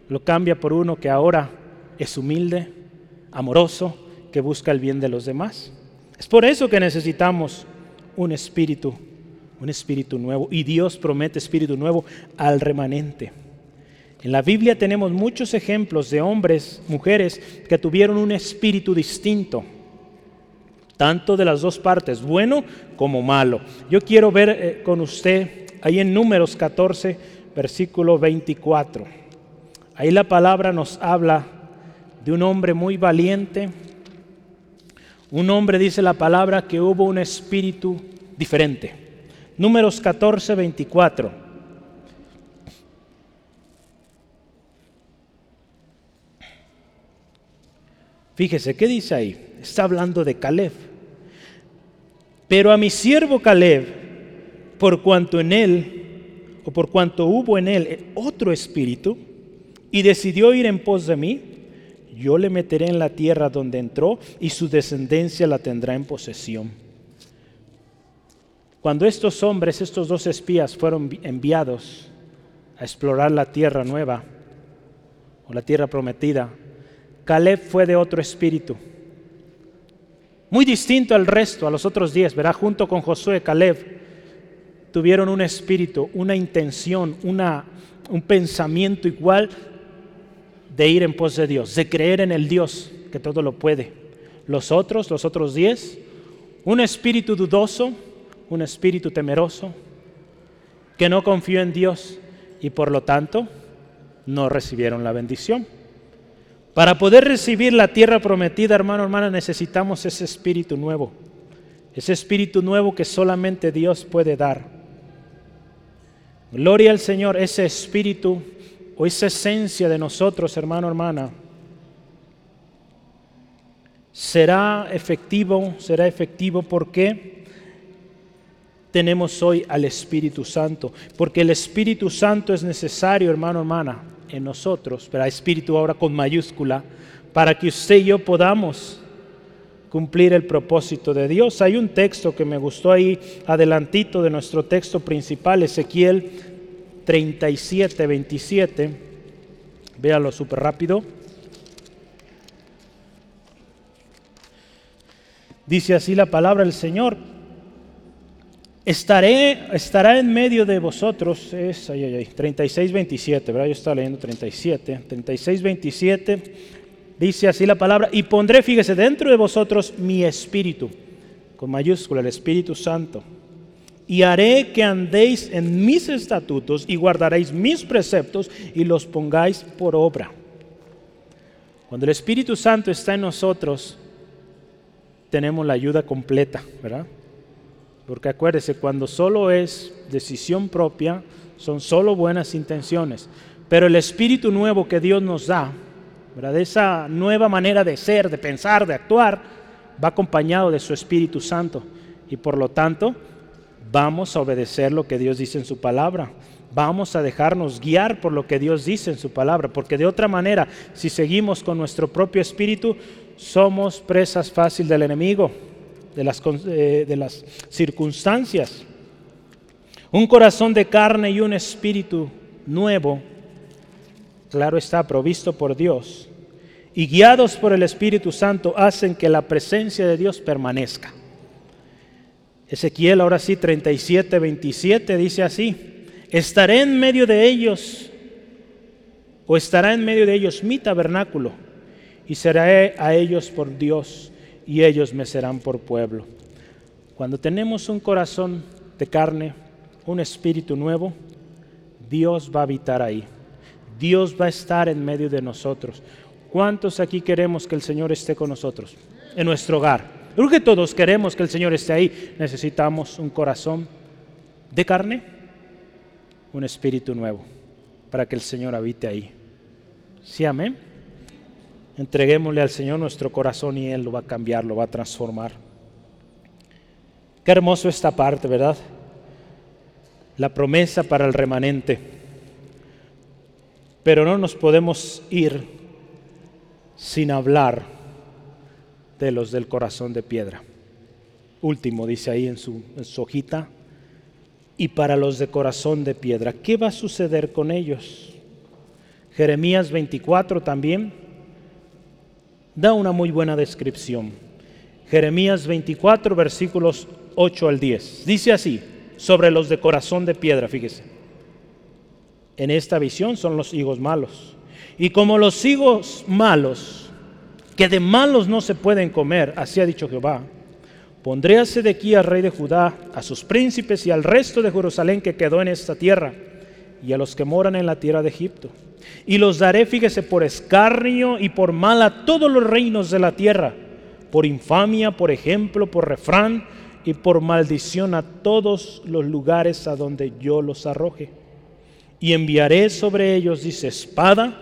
lo cambia por uno que ahora es humilde, amoroso, que busca el bien de los demás. Es por eso que necesitamos un espíritu, un espíritu nuevo. Y Dios promete espíritu nuevo al remanente. En la Biblia tenemos muchos ejemplos de hombres, mujeres que tuvieron un espíritu distinto, tanto de las dos partes, bueno como malo. Yo quiero ver eh, con usted ahí en números 14, versículo 24. Ahí la palabra nos habla de un hombre muy valiente, un hombre, dice la palabra, que hubo un espíritu diferente. Números 14, 24. Fíjese, ¿qué dice ahí? Está hablando de Caleb. Pero a mi siervo Caleb, por cuanto en él, o por cuanto hubo en él otro espíritu, y decidió ir en pos de mí, yo le meteré en la tierra donde entró y su descendencia la tendrá en posesión. Cuando estos hombres, estos dos espías fueron enviados a explorar la tierra nueva o la tierra prometida, Caleb fue de otro espíritu, muy distinto al resto, a los otros diez, verá, junto con Josué, Caleb, tuvieron un espíritu, una intención, una, un pensamiento igual de ir en pos de Dios, de creer en el Dios que todo lo puede. Los otros, los otros diez, un espíritu dudoso, un espíritu temeroso, que no confió en Dios y por lo tanto no recibieron la bendición. Para poder recibir la tierra prometida, hermano, hermana, necesitamos ese espíritu nuevo. Ese espíritu nuevo que solamente Dios puede dar. Gloria al Señor, ese espíritu o esa esencia de nosotros, hermano, hermana, será efectivo, será efectivo porque tenemos hoy al Espíritu Santo, porque el Espíritu Santo es necesario, hermano, hermana, en nosotros, pero Espíritu ahora con mayúscula, para que usted y yo podamos cumplir el propósito de Dios. Hay un texto que me gustó ahí adelantito de nuestro texto principal, Ezequiel 37, 27. Véalo súper rápido. Dice así la palabra del Señor. Estaré, estará en medio de vosotros, es, ay, ay, 36, 27, ¿verdad? Yo estaba leyendo 37, 36, 27, dice así la palabra, y pondré, fíjese, dentro de vosotros mi espíritu, con mayúscula, el Espíritu Santo y haré que andéis en mis estatutos y guardaréis mis preceptos y los pongáis por obra. Cuando el Espíritu Santo está en nosotros, tenemos la ayuda completa, ¿verdad? Porque acuérdese, cuando solo es decisión propia, son solo buenas intenciones. Pero el Espíritu nuevo que Dios nos da, ¿verdad? esa nueva manera de ser, de pensar, de actuar, va acompañado de su Espíritu Santo. Y por lo tanto, vamos a obedecer lo que Dios dice en su palabra. Vamos a dejarnos guiar por lo que Dios dice en su palabra, porque de otra manera, si seguimos con nuestro propio espíritu, somos presas fácil del enemigo, de las, eh, de las circunstancias. Un corazón de carne y un espíritu nuevo, claro está, provisto por Dios, y guiados por el Espíritu Santo, hacen que la presencia de Dios permanezca. Ezequiel ahora sí 37, 27 dice así, estaré en medio de ellos, o estará en medio de ellos mi tabernáculo, y seré a ellos por Dios, y ellos me serán por pueblo. Cuando tenemos un corazón de carne, un espíritu nuevo, Dios va a habitar ahí. Dios va a estar en medio de nosotros. ¿Cuántos aquí queremos que el Señor esté con nosotros? En nuestro hogar Creo que todos queremos que el Señor esté ahí. Necesitamos un corazón de carne, un espíritu nuevo, para que el Señor habite ahí. Sí, amén. Entreguémosle al Señor nuestro corazón y Él lo va a cambiar, lo va a transformar. Qué hermoso esta parte, ¿verdad? La promesa para el remanente. Pero no nos podemos ir sin hablar de los del corazón de piedra. Último, dice ahí en su, en su hojita, y para los de corazón de piedra. ¿Qué va a suceder con ellos? Jeremías 24 también da una muy buena descripción. Jeremías 24, versículos 8 al 10. Dice así, sobre los de corazón de piedra, fíjese. En esta visión son los higos malos. Y como los higos malos, que de malos no se pueden comer, así ha dicho Jehová, Pondré a Sedequías, rey de Judá, a sus príncipes y al resto de Jerusalén que quedó en esta tierra, y a los que moran en la tierra de Egipto. Y los daré, fíjese, por escarnio y por mal a todos los reinos de la tierra, por infamia, por ejemplo, por refrán y por maldición a todos los lugares a donde yo los arroje. Y enviaré sobre ellos, dice, espada,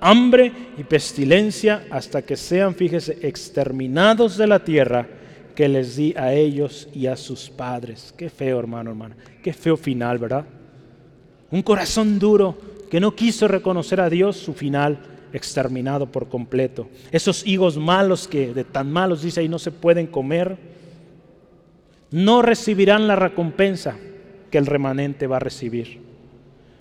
hambre y pestilencia, hasta que sean, fíjese, exterminados de la tierra que les di a ellos y a sus padres. Qué feo, hermano, hermano. Qué feo final, ¿verdad? Un corazón duro que no quiso reconocer a Dios, su final exterminado por completo. Esos higos malos que de tan malos dice ahí no se pueden comer, no recibirán la recompensa que el remanente va a recibir.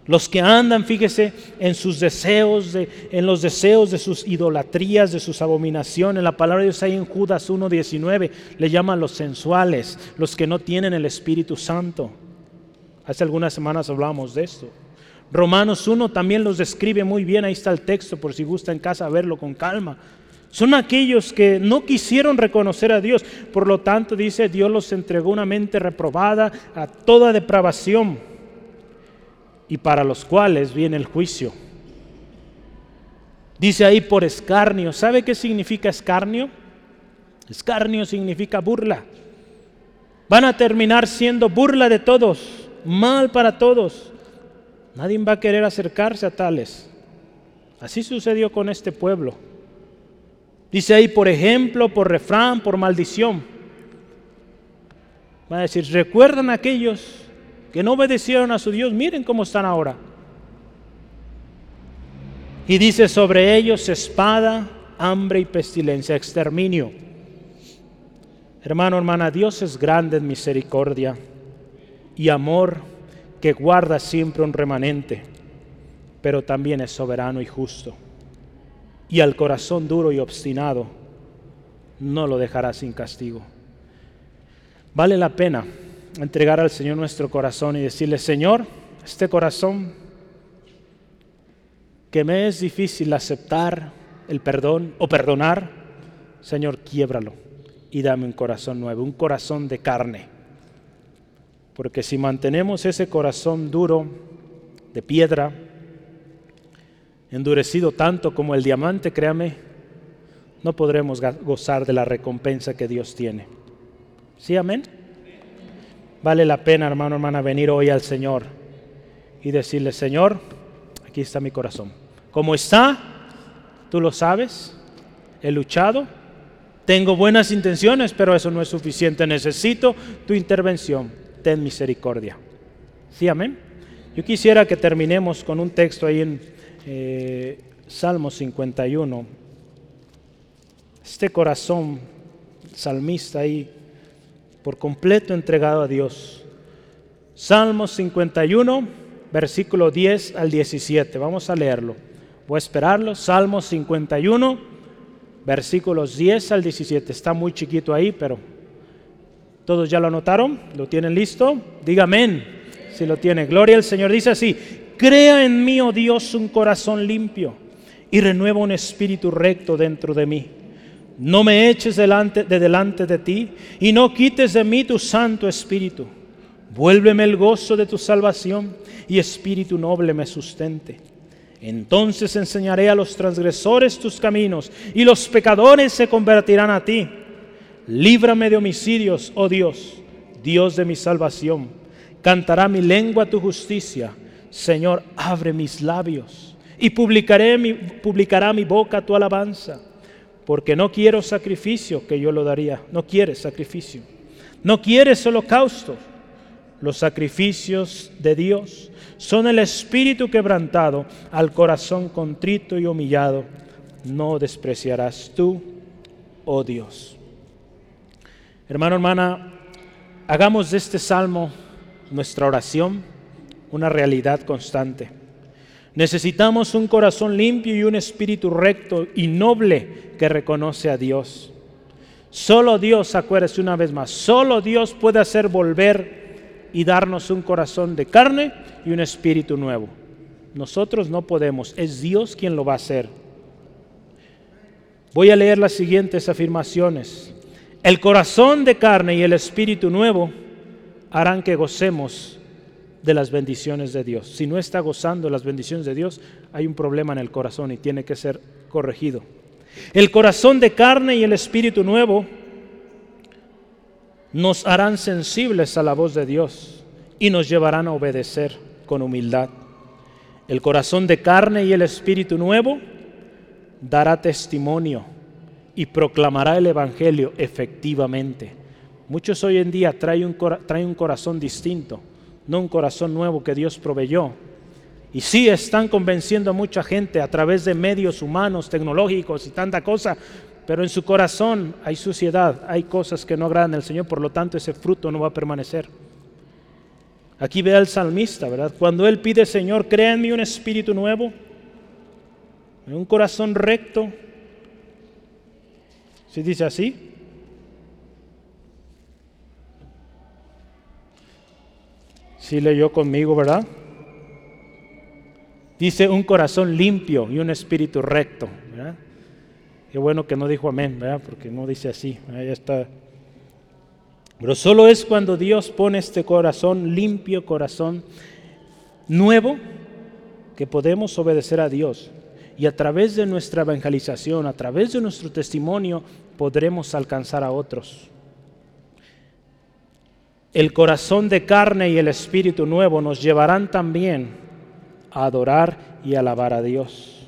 Los que andan, fíjese, en sus deseos, de, en los deseos de sus idolatrías, de sus abominaciones. La palabra de Dios ahí en Judas 1.19 le llaman los sensuales, los que no tienen el Espíritu Santo. Hace algunas semanas hablamos de esto. Romanos 1 también los describe muy bien, ahí está el texto, por si gusta en casa verlo con calma. Son aquellos que no quisieron reconocer a Dios, por lo tanto dice, Dios los entregó una mente reprobada a toda depravación y para los cuales viene el juicio. Dice ahí por escarnio. ¿Sabe qué significa escarnio? Escarnio significa burla. Van a terminar siendo burla de todos, mal para todos. Nadie va a querer acercarse a tales. Así sucedió con este pueblo. Dice ahí, por ejemplo, por refrán, por maldición. Va a decir, ¿recuerdan aquellos que no obedecieron a su Dios, miren cómo están ahora. Y dice sobre ellos espada, hambre y pestilencia, exterminio. Hermano, hermana, Dios es grande en misericordia y amor que guarda siempre un remanente, pero también es soberano y justo. Y al corazón duro y obstinado no lo dejará sin castigo. Vale la pena entregar al Señor nuestro corazón y decirle, Señor, este corazón que me es difícil aceptar el perdón o perdonar, Señor, quiebralo y dame un corazón nuevo, un corazón de carne. Porque si mantenemos ese corazón duro, de piedra, endurecido tanto como el diamante, créame, no podremos gozar de la recompensa que Dios tiene. ¿Sí, amén? Vale la pena, hermano, hermana, venir hoy al Señor y decirle, Señor, aquí está mi corazón. Como está, tú lo sabes, he luchado, tengo buenas intenciones, pero eso no es suficiente. Necesito tu intervención. Ten misericordia. ¿Sí, amén? Yo quisiera que terminemos con un texto ahí en eh, Salmo 51. Este corazón salmista ahí por completo entregado a Dios. Salmos 51, versículo 10 al 17. Vamos a leerlo. Voy a esperarlo. Salmos 51, versículos 10 al 17. Está muy chiquito ahí, pero ¿todos ya lo anotaron? ¿Lo tienen listo? Diga amén. Si lo tiene. Gloria al Señor. Dice así, crea en mí, oh Dios, un corazón limpio y renueva un espíritu recto dentro de mí. No me eches delante, de delante de ti y no quites de mí tu Santo Espíritu. Vuélveme el gozo de tu salvación y espíritu noble me sustente. Entonces enseñaré a los transgresores tus caminos y los pecadores se convertirán a ti. Líbrame de homicidios, oh Dios, Dios de mi salvación. Cantará mi lengua tu justicia. Señor, abre mis labios y publicaré mi, publicará mi boca tu alabanza porque no quiero sacrificio que yo lo daría, no quieres sacrificio, no quieres holocausto, los sacrificios de Dios son el espíritu quebrantado, al corazón contrito y humillado. No despreciarás tú, oh Dios. Hermano, hermana, hagamos de este salmo nuestra oración una realidad constante. Necesitamos un corazón limpio y un espíritu recto y noble que reconoce a Dios. Solo Dios, acuérdese una vez más, solo Dios puede hacer volver y darnos un corazón de carne y un espíritu nuevo. Nosotros no podemos, es Dios quien lo va a hacer. Voy a leer las siguientes afirmaciones. El corazón de carne y el espíritu nuevo harán que gocemos de las bendiciones de Dios. Si no está gozando las bendiciones de Dios, hay un problema en el corazón y tiene que ser corregido. El corazón de carne y el espíritu nuevo nos harán sensibles a la voz de Dios y nos llevarán a obedecer con humildad. El corazón de carne y el espíritu nuevo dará testimonio y proclamará el Evangelio efectivamente. Muchos hoy en día traen un, traen un corazón distinto, no un corazón nuevo que Dios proveyó, y sí están convenciendo a mucha gente a través de medios humanos, tecnológicos y tanta cosa, pero en su corazón hay suciedad, hay cosas que no agradan al Señor, por lo tanto ese fruto no va a permanecer. Aquí ve al salmista, ¿verdad? Cuando él pide, Señor, crea en mí un espíritu nuevo, un corazón recto. ¿Sí dice así? Sí leyó conmigo, ¿verdad? Dice un corazón limpio y un espíritu recto. Qué bueno que no dijo amén, ¿verdad? porque no dice así. Ya está. Pero solo es cuando Dios pone este corazón limpio, corazón nuevo, que podemos obedecer a Dios. Y a través de nuestra evangelización, a través de nuestro testimonio, podremos alcanzar a otros. El corazón de carne y el espíritu nuevo nos llevarán también adorar y alabar a Dios.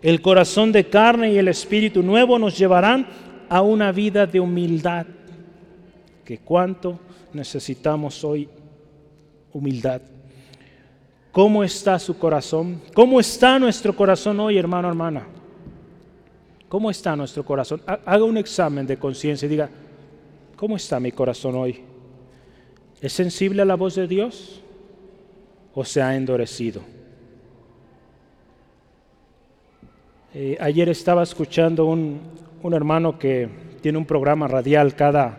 El corazón de carne y el espíritu nuevo nos llevarán a una vida de humildad. Que cuánto necesitamos hoy humildad. ¿Cómo está su corazón? ¿Cómo está nuestro corazón hoy, hermano, hermana? ¿Cómo está nuestro corazón? Haga un examen de conciencia y diga, ¿cómo está mi corazón hoy? ¿Es sensible a la voz de Dios o se ha endurecido? Eh, ayer estaba escuchando un, un hermano que tiene un programa radial cada,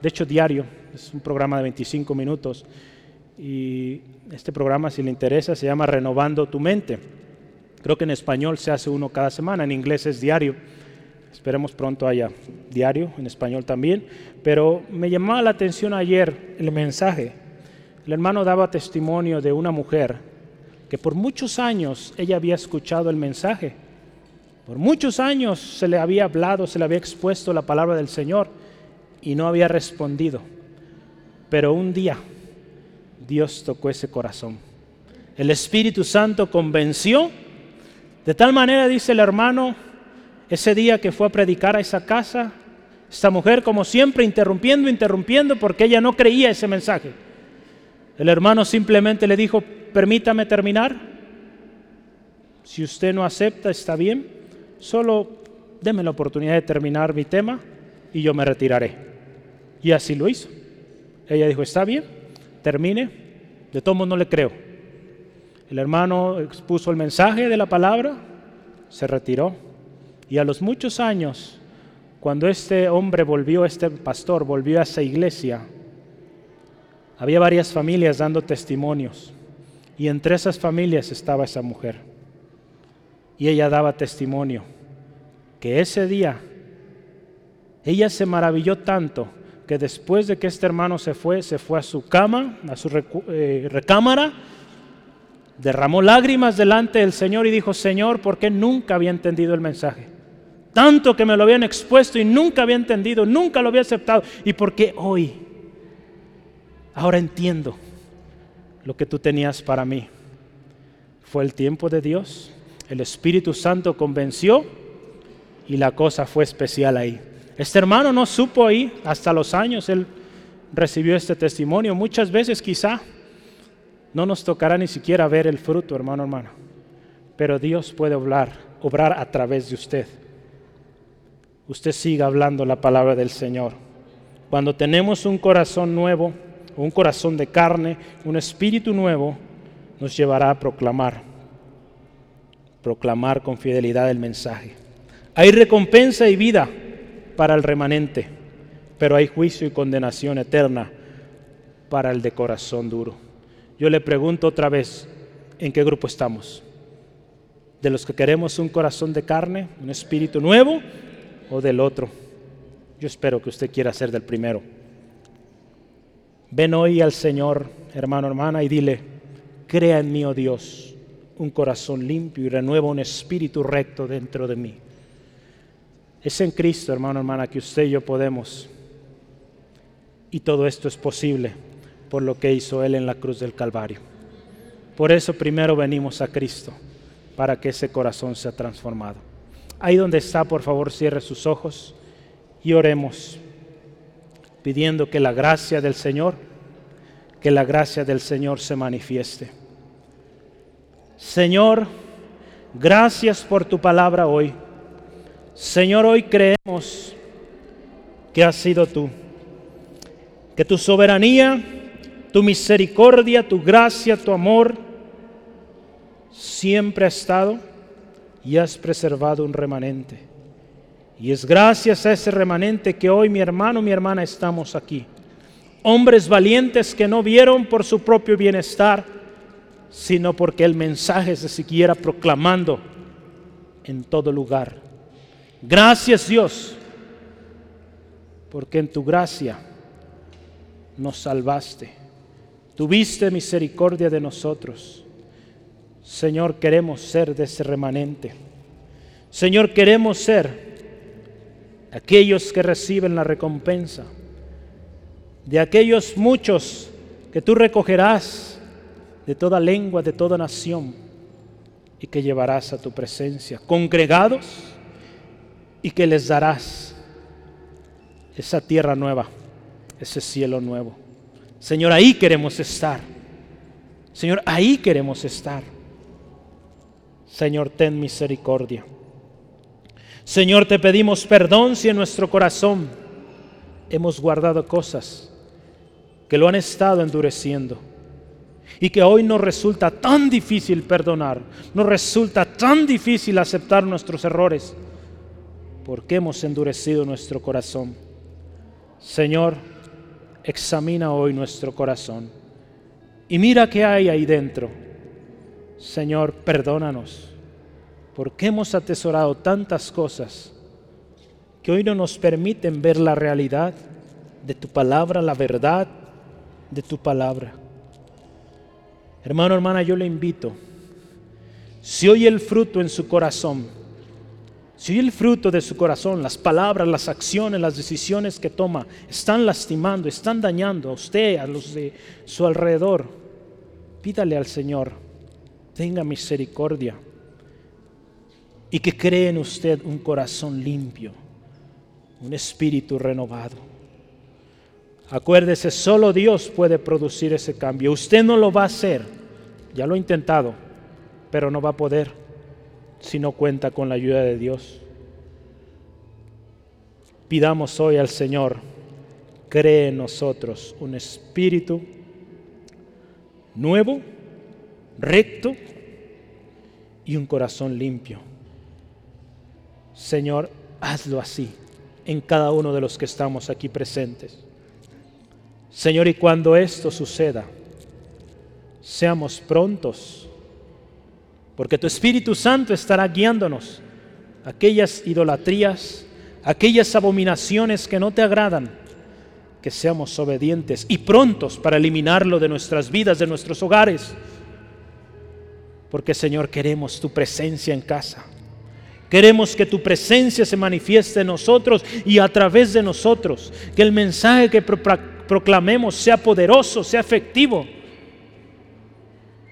de hecho diario, es un programa de 25 minutos. Y este programa, si le interesa, se llama Renovando tu mente. Creo que en español se hace uno cada semana, en inglés es diario. Esperemos pronto haya diario, en español también. Pero me llamaba la atención ayer el mensaje. El hermano daba testimonio de una mujer que por muchos años ella había escuchado el mensaje por muchos años se le había hablado, se le había expuesto la palabra del Señor y no había respondido. Pero un día Dios tocó ese corazón. El Espíritu Santo convenció. De tal manera, dice el hermano, ese día que fue a predicar a esa casa, esta mujer como siempre interrumpiendo, interrumpiendo porque ella no creía ese mensaje. El hermano simplemente le dijo, permítame terminar. Si usted no acepta, está bien solo deme la oportunidad de terminar mi tema y yo me retiraré. Y así lo hizo. Ella dijo, está bien, termine, de todos no le creo. El hermano expuso el mensaje de la palabra, se retiró y a los muchos años, cuando este hombre volvió, este pastor volvió a esa iglesia, había varias familias dando testimonios y entre esas familias estaba esa mujer. Y ella daba testimonio que ese día ella se maravilló tanto que después de que este hermano se fue, se fue a su cama, a su eh, recámara, derramó lágrimas delante del Señor y dijo, Señor, ¿por qué nunca había entendido el mensaje? Tanto que me lo habían expuesto y nunca había entendido, nunca lo había aceptado. ¿Y por qué hoy? Ahora entiendo lo que tú tenías para mí. Fue el tiempo de Dios el Espíritu Santo convenció y la cosa fue especial ahí. Este hermano no supo ahí hasta los años, él recibió este testimonio. Muchas veces quizá no nos tocará ni siquiera ver el fruto, hermano, hermano. Pero Dios puede obrar, obrar a través de usted. Usted siga hablando la palabra del Señor. Cuando tenemos un corazón nuevo, un corazón de carne, un espíritu nuevo, nos llevará a proclamar, proclamar con fidelidad el mensaje. Hay recompensa y vida para el remanente, pero hay juicio y condenación eterna para el de corazón duro. Yo le pregunto otra vez, ¿en qué grupo estamos? ¿De los que queremos un corazón de carne, un espíritu nuevo o del otro? Yo espero que usted quiera ser del primero. Ven hoy al Señor, hermano, hermana, y dile, crea en mí, oh Dios, un corazón limpio y renueva un espíritu recto dentro de mí. Es en Cristo, hermano, hermana, que usted y yo podemos. Y todo esto es posible por lo que hizo Él en la cruz del Calvario. Por eso primero venimos a Cristo, para que ese corazón sea transformado. Ahí donde está, por favor, cierre sus ojos y oremos, pidiendo que la gracia del Señor, que la gracia del Señor se manifieste. Señor, gracias por tu palabra hoy. Señor, hoy creemos que has sido tú, que tu soberanía, tu misericordia, tu gracia, tu amor, siempre ha estado y has preservado un remanente. Y es gracias a ese remanente que hoy mi hermano, mi hermana estamos aquí. Hombres valientes que no vieron por su propio bienestar, sino porque el mensaje se siguiera proclamando en todo lugar. Gracias Dios, porque en tu gracia nos salvaste. Tuviste misericordia de nosotros. Señor, queremos ser de ese remanente. Señor, queremos ser aquellos que reciben la recompensa, de aquellos muchos que tú recogerás de toda lengua, de toda nación, y que llevarás a tu presencia, congregados y que les darás esa tierra nueva, ese cielo nuevo. Señor, ahí queremos estar. Señor, ahí queremos estar. Señor, ten misericordia. Señor, te pedimos perdón si en nuestro corazón hemos guardado cosas que lo han estado endureciendo y que hoy nos resulta tan difícil perdonar, nos resulta tan difícil aceptar nuestros errores porque hemos endurecido nuestro corazón. Señor, examina hoy nuestro corazón y mira qué hay ahí dentro. Señor, perdónanos, porque hemos atesorado tantas cosas que hoy no nos permiten ver la realidad de tu palabra, la verdad de tu palabra. Hermano, hermana, yo le invito, si oye el fruto en su corazón, si el fruto de su corazón, las palabras, las acciones, las decisiones que toma, están lastimando, están dañando a usted, a los de su alrededor, pídale al Señor, tenga misericordia y que cree en usted un corazón limpio, un espíritu renovado. Acuérdese, solo Dios puede producir ese cambio. Usted no lo va a hacer, ya lo ha intentado, pero no va a poder si no cuenta con la ayuda de Dios. Pidamos hoy al Señor, cree en nosotros un espíritu nuevo, recto y un corazón limpio. Señor, hazlo así en cada uno de los que estamos aquí presentes. Señor, y cuando esto suceda, seamos prontos porque tu Espíritu Santo estará guiándonos. Aquellas idolatrías, aquellas abominaciones que no te agradan, que seamos obedientes y prontos para eliminarlo de nuestras vidas, de nuestros hogares. Porque Señor, queremos tu presencia en casa. Queremos que tu presencia se manifieste en nosotros y a través de nosotros. Que el mensaje que proclamemos sea poderoso, sea efectivo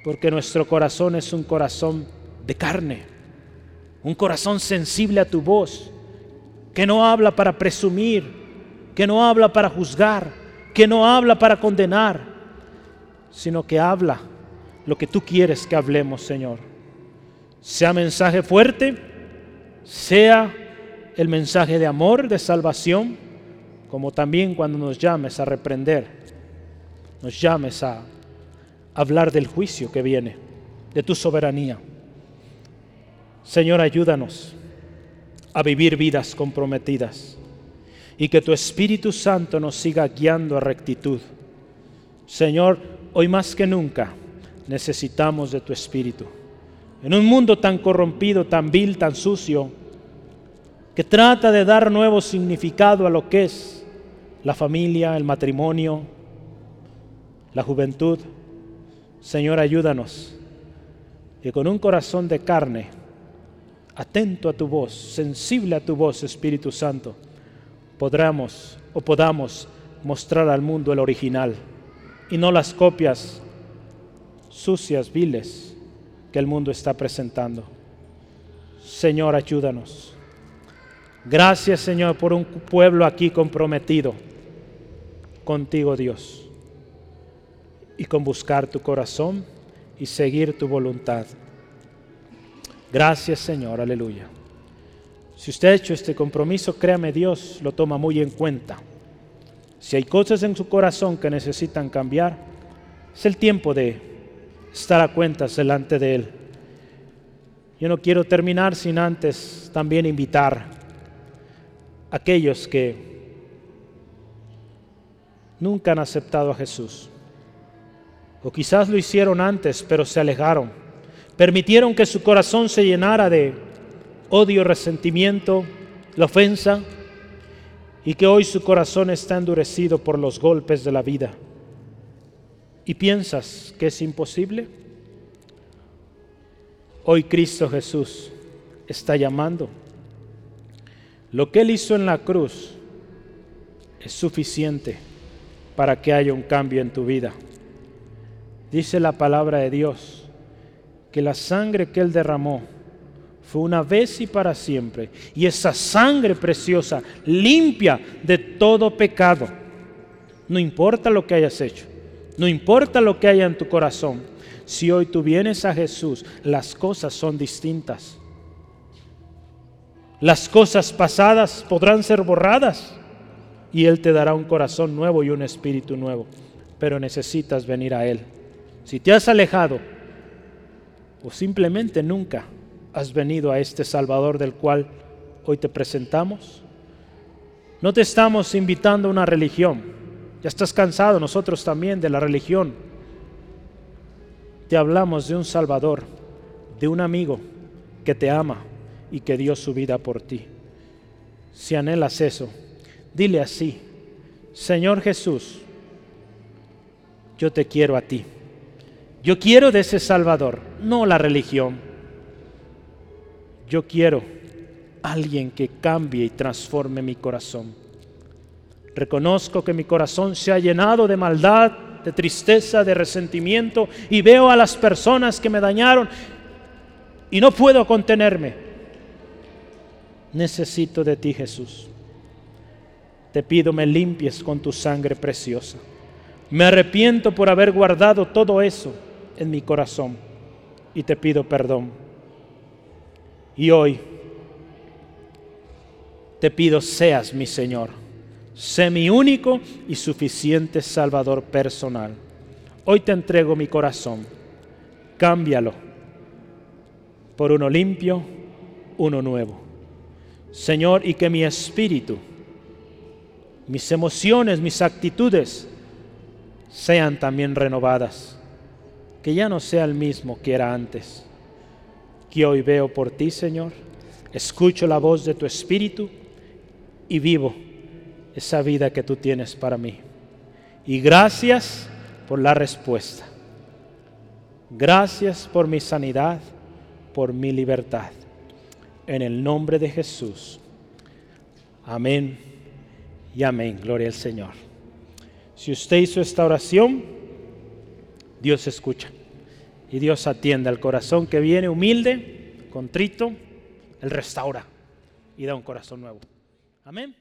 porque nuestro corazón es un corazón de carne, un corazón sensible a tu voz, que no habla para presumir, que no habla para juzgar, que no habla para condenar, sino que habla lo que tú quieres que hablemos, Señor. Sea mensaje fuerte, sea el mensaje de amor, de salvación, como también cuando nos llames a reprender, nos llames a hablar del juicio que viene, de tu soberanía. Señor, ayúdanos a vivir vidas comprometidas y que tu Espíritu Santo nos siga guiando a rectitud. Señor, hoy más que nunca necesitamos de tu Espíritu. En un mundo tan corrompido, tan vil, tan sucio, que trata de dar nuevo significado a lo que es la familia, el matrimonio, la juventud. Señor, ayúdanos. Y con un corazón de carne, atento a tu voz, sensible a tu voz, Espíritu Santo, podamos o podamos mostrar al mundo el original y no las copias sucias, viles que el mundo está presentando. Señor, ayúdanos. Gracias, Señor, por un pueblo aquí comprometido contigo, Dios, y con buscar tu corazón y seguir tu voluntad. Gracias, Señor, aleluya. Si usted ha hecho este compromiso, créame, Dios lo toma muy en cuenta. Si hay cosas en su corazón que necesitan cambiar, es el tiempo de estar a cuentas delante de Él. Yo no quiero terminar sin antes también invitar a aquellos que nunca han aceptado a Jesús. O quizás lo hicieron antes, pero se alejaron. Permitieron que su corazón se llenara de odio, resentimiento, la ofensa, y que hoy su corazón está endurecido por los golpes de la vida. ¿Y piensas que es imposible? Hoy Cristo Jesús está llamando. Lo que Él hizo en la cruz es suficiente para que haya un cambio en tu vida. Dice la palabra de Dios que la sangre que Él derramó fue una vez y para siempre. Y esa sangre preciosa limpia de todo pecado. No importa lo que hayas hecho, no importa lo que haya en tu corazón. Si hoy tú vienes a Jesús, las cosas son distintas. Las cosas pasadas podrán ser borradas y Él te dará un corazón nuevo y un espíritu nuevo. Pero necesitas venir a Él. Si te has alejado o simplemente nunca has venido a este Salvador del cual hoy te presentamos? No te estamos invitando a una religión. Ya estás cansado, nosotros también, de la religión. Te hablamos de un Salvador, de un amigo que te ama y que dio su vida por ti. Si anhelas eso, dile así, Señor Jesús, yo te quiero a ti. Yo quiero de ese Salvador, no la religión yo quiero alguien que cambie y transforme mi corazón. Reconozco que mi corazón se ha llenado de maldad, de tristeza, de resentimiento y veo a las personas que me dañaron y no puedo contenerme. Necesito de ti, Jesús. Te pido me limpies con tu sangre preciosa. Me arrepiento por haber guardado todo eso en mi corazón y te pido perdón. Y hoy te pido seas mi Señor, sé mi único y suficiente Salvador personal. Hoy te entrego mi corazón, cámbialo por uno limpio, uno nuevo. Señor, y que mi espíritu, mis emociones, mis actitudes sean también renovadas, que ya no sea el mismo que era antes que hoy veo por ti, Señor. Escucho la voz de tu Espíritu y vivo esa vida que tú tienes para mí. Y gracias por la respuesta. Gracias por mi sanidad, por mi libertad. En el nombre de Jesús. Amén y amén. Gloria al Señor. Si usted hizo esta oración, Dios escucha y Dios atiende al corazón que viene humilde, contrito, Él restaura y da un corazón nuevo. Amén.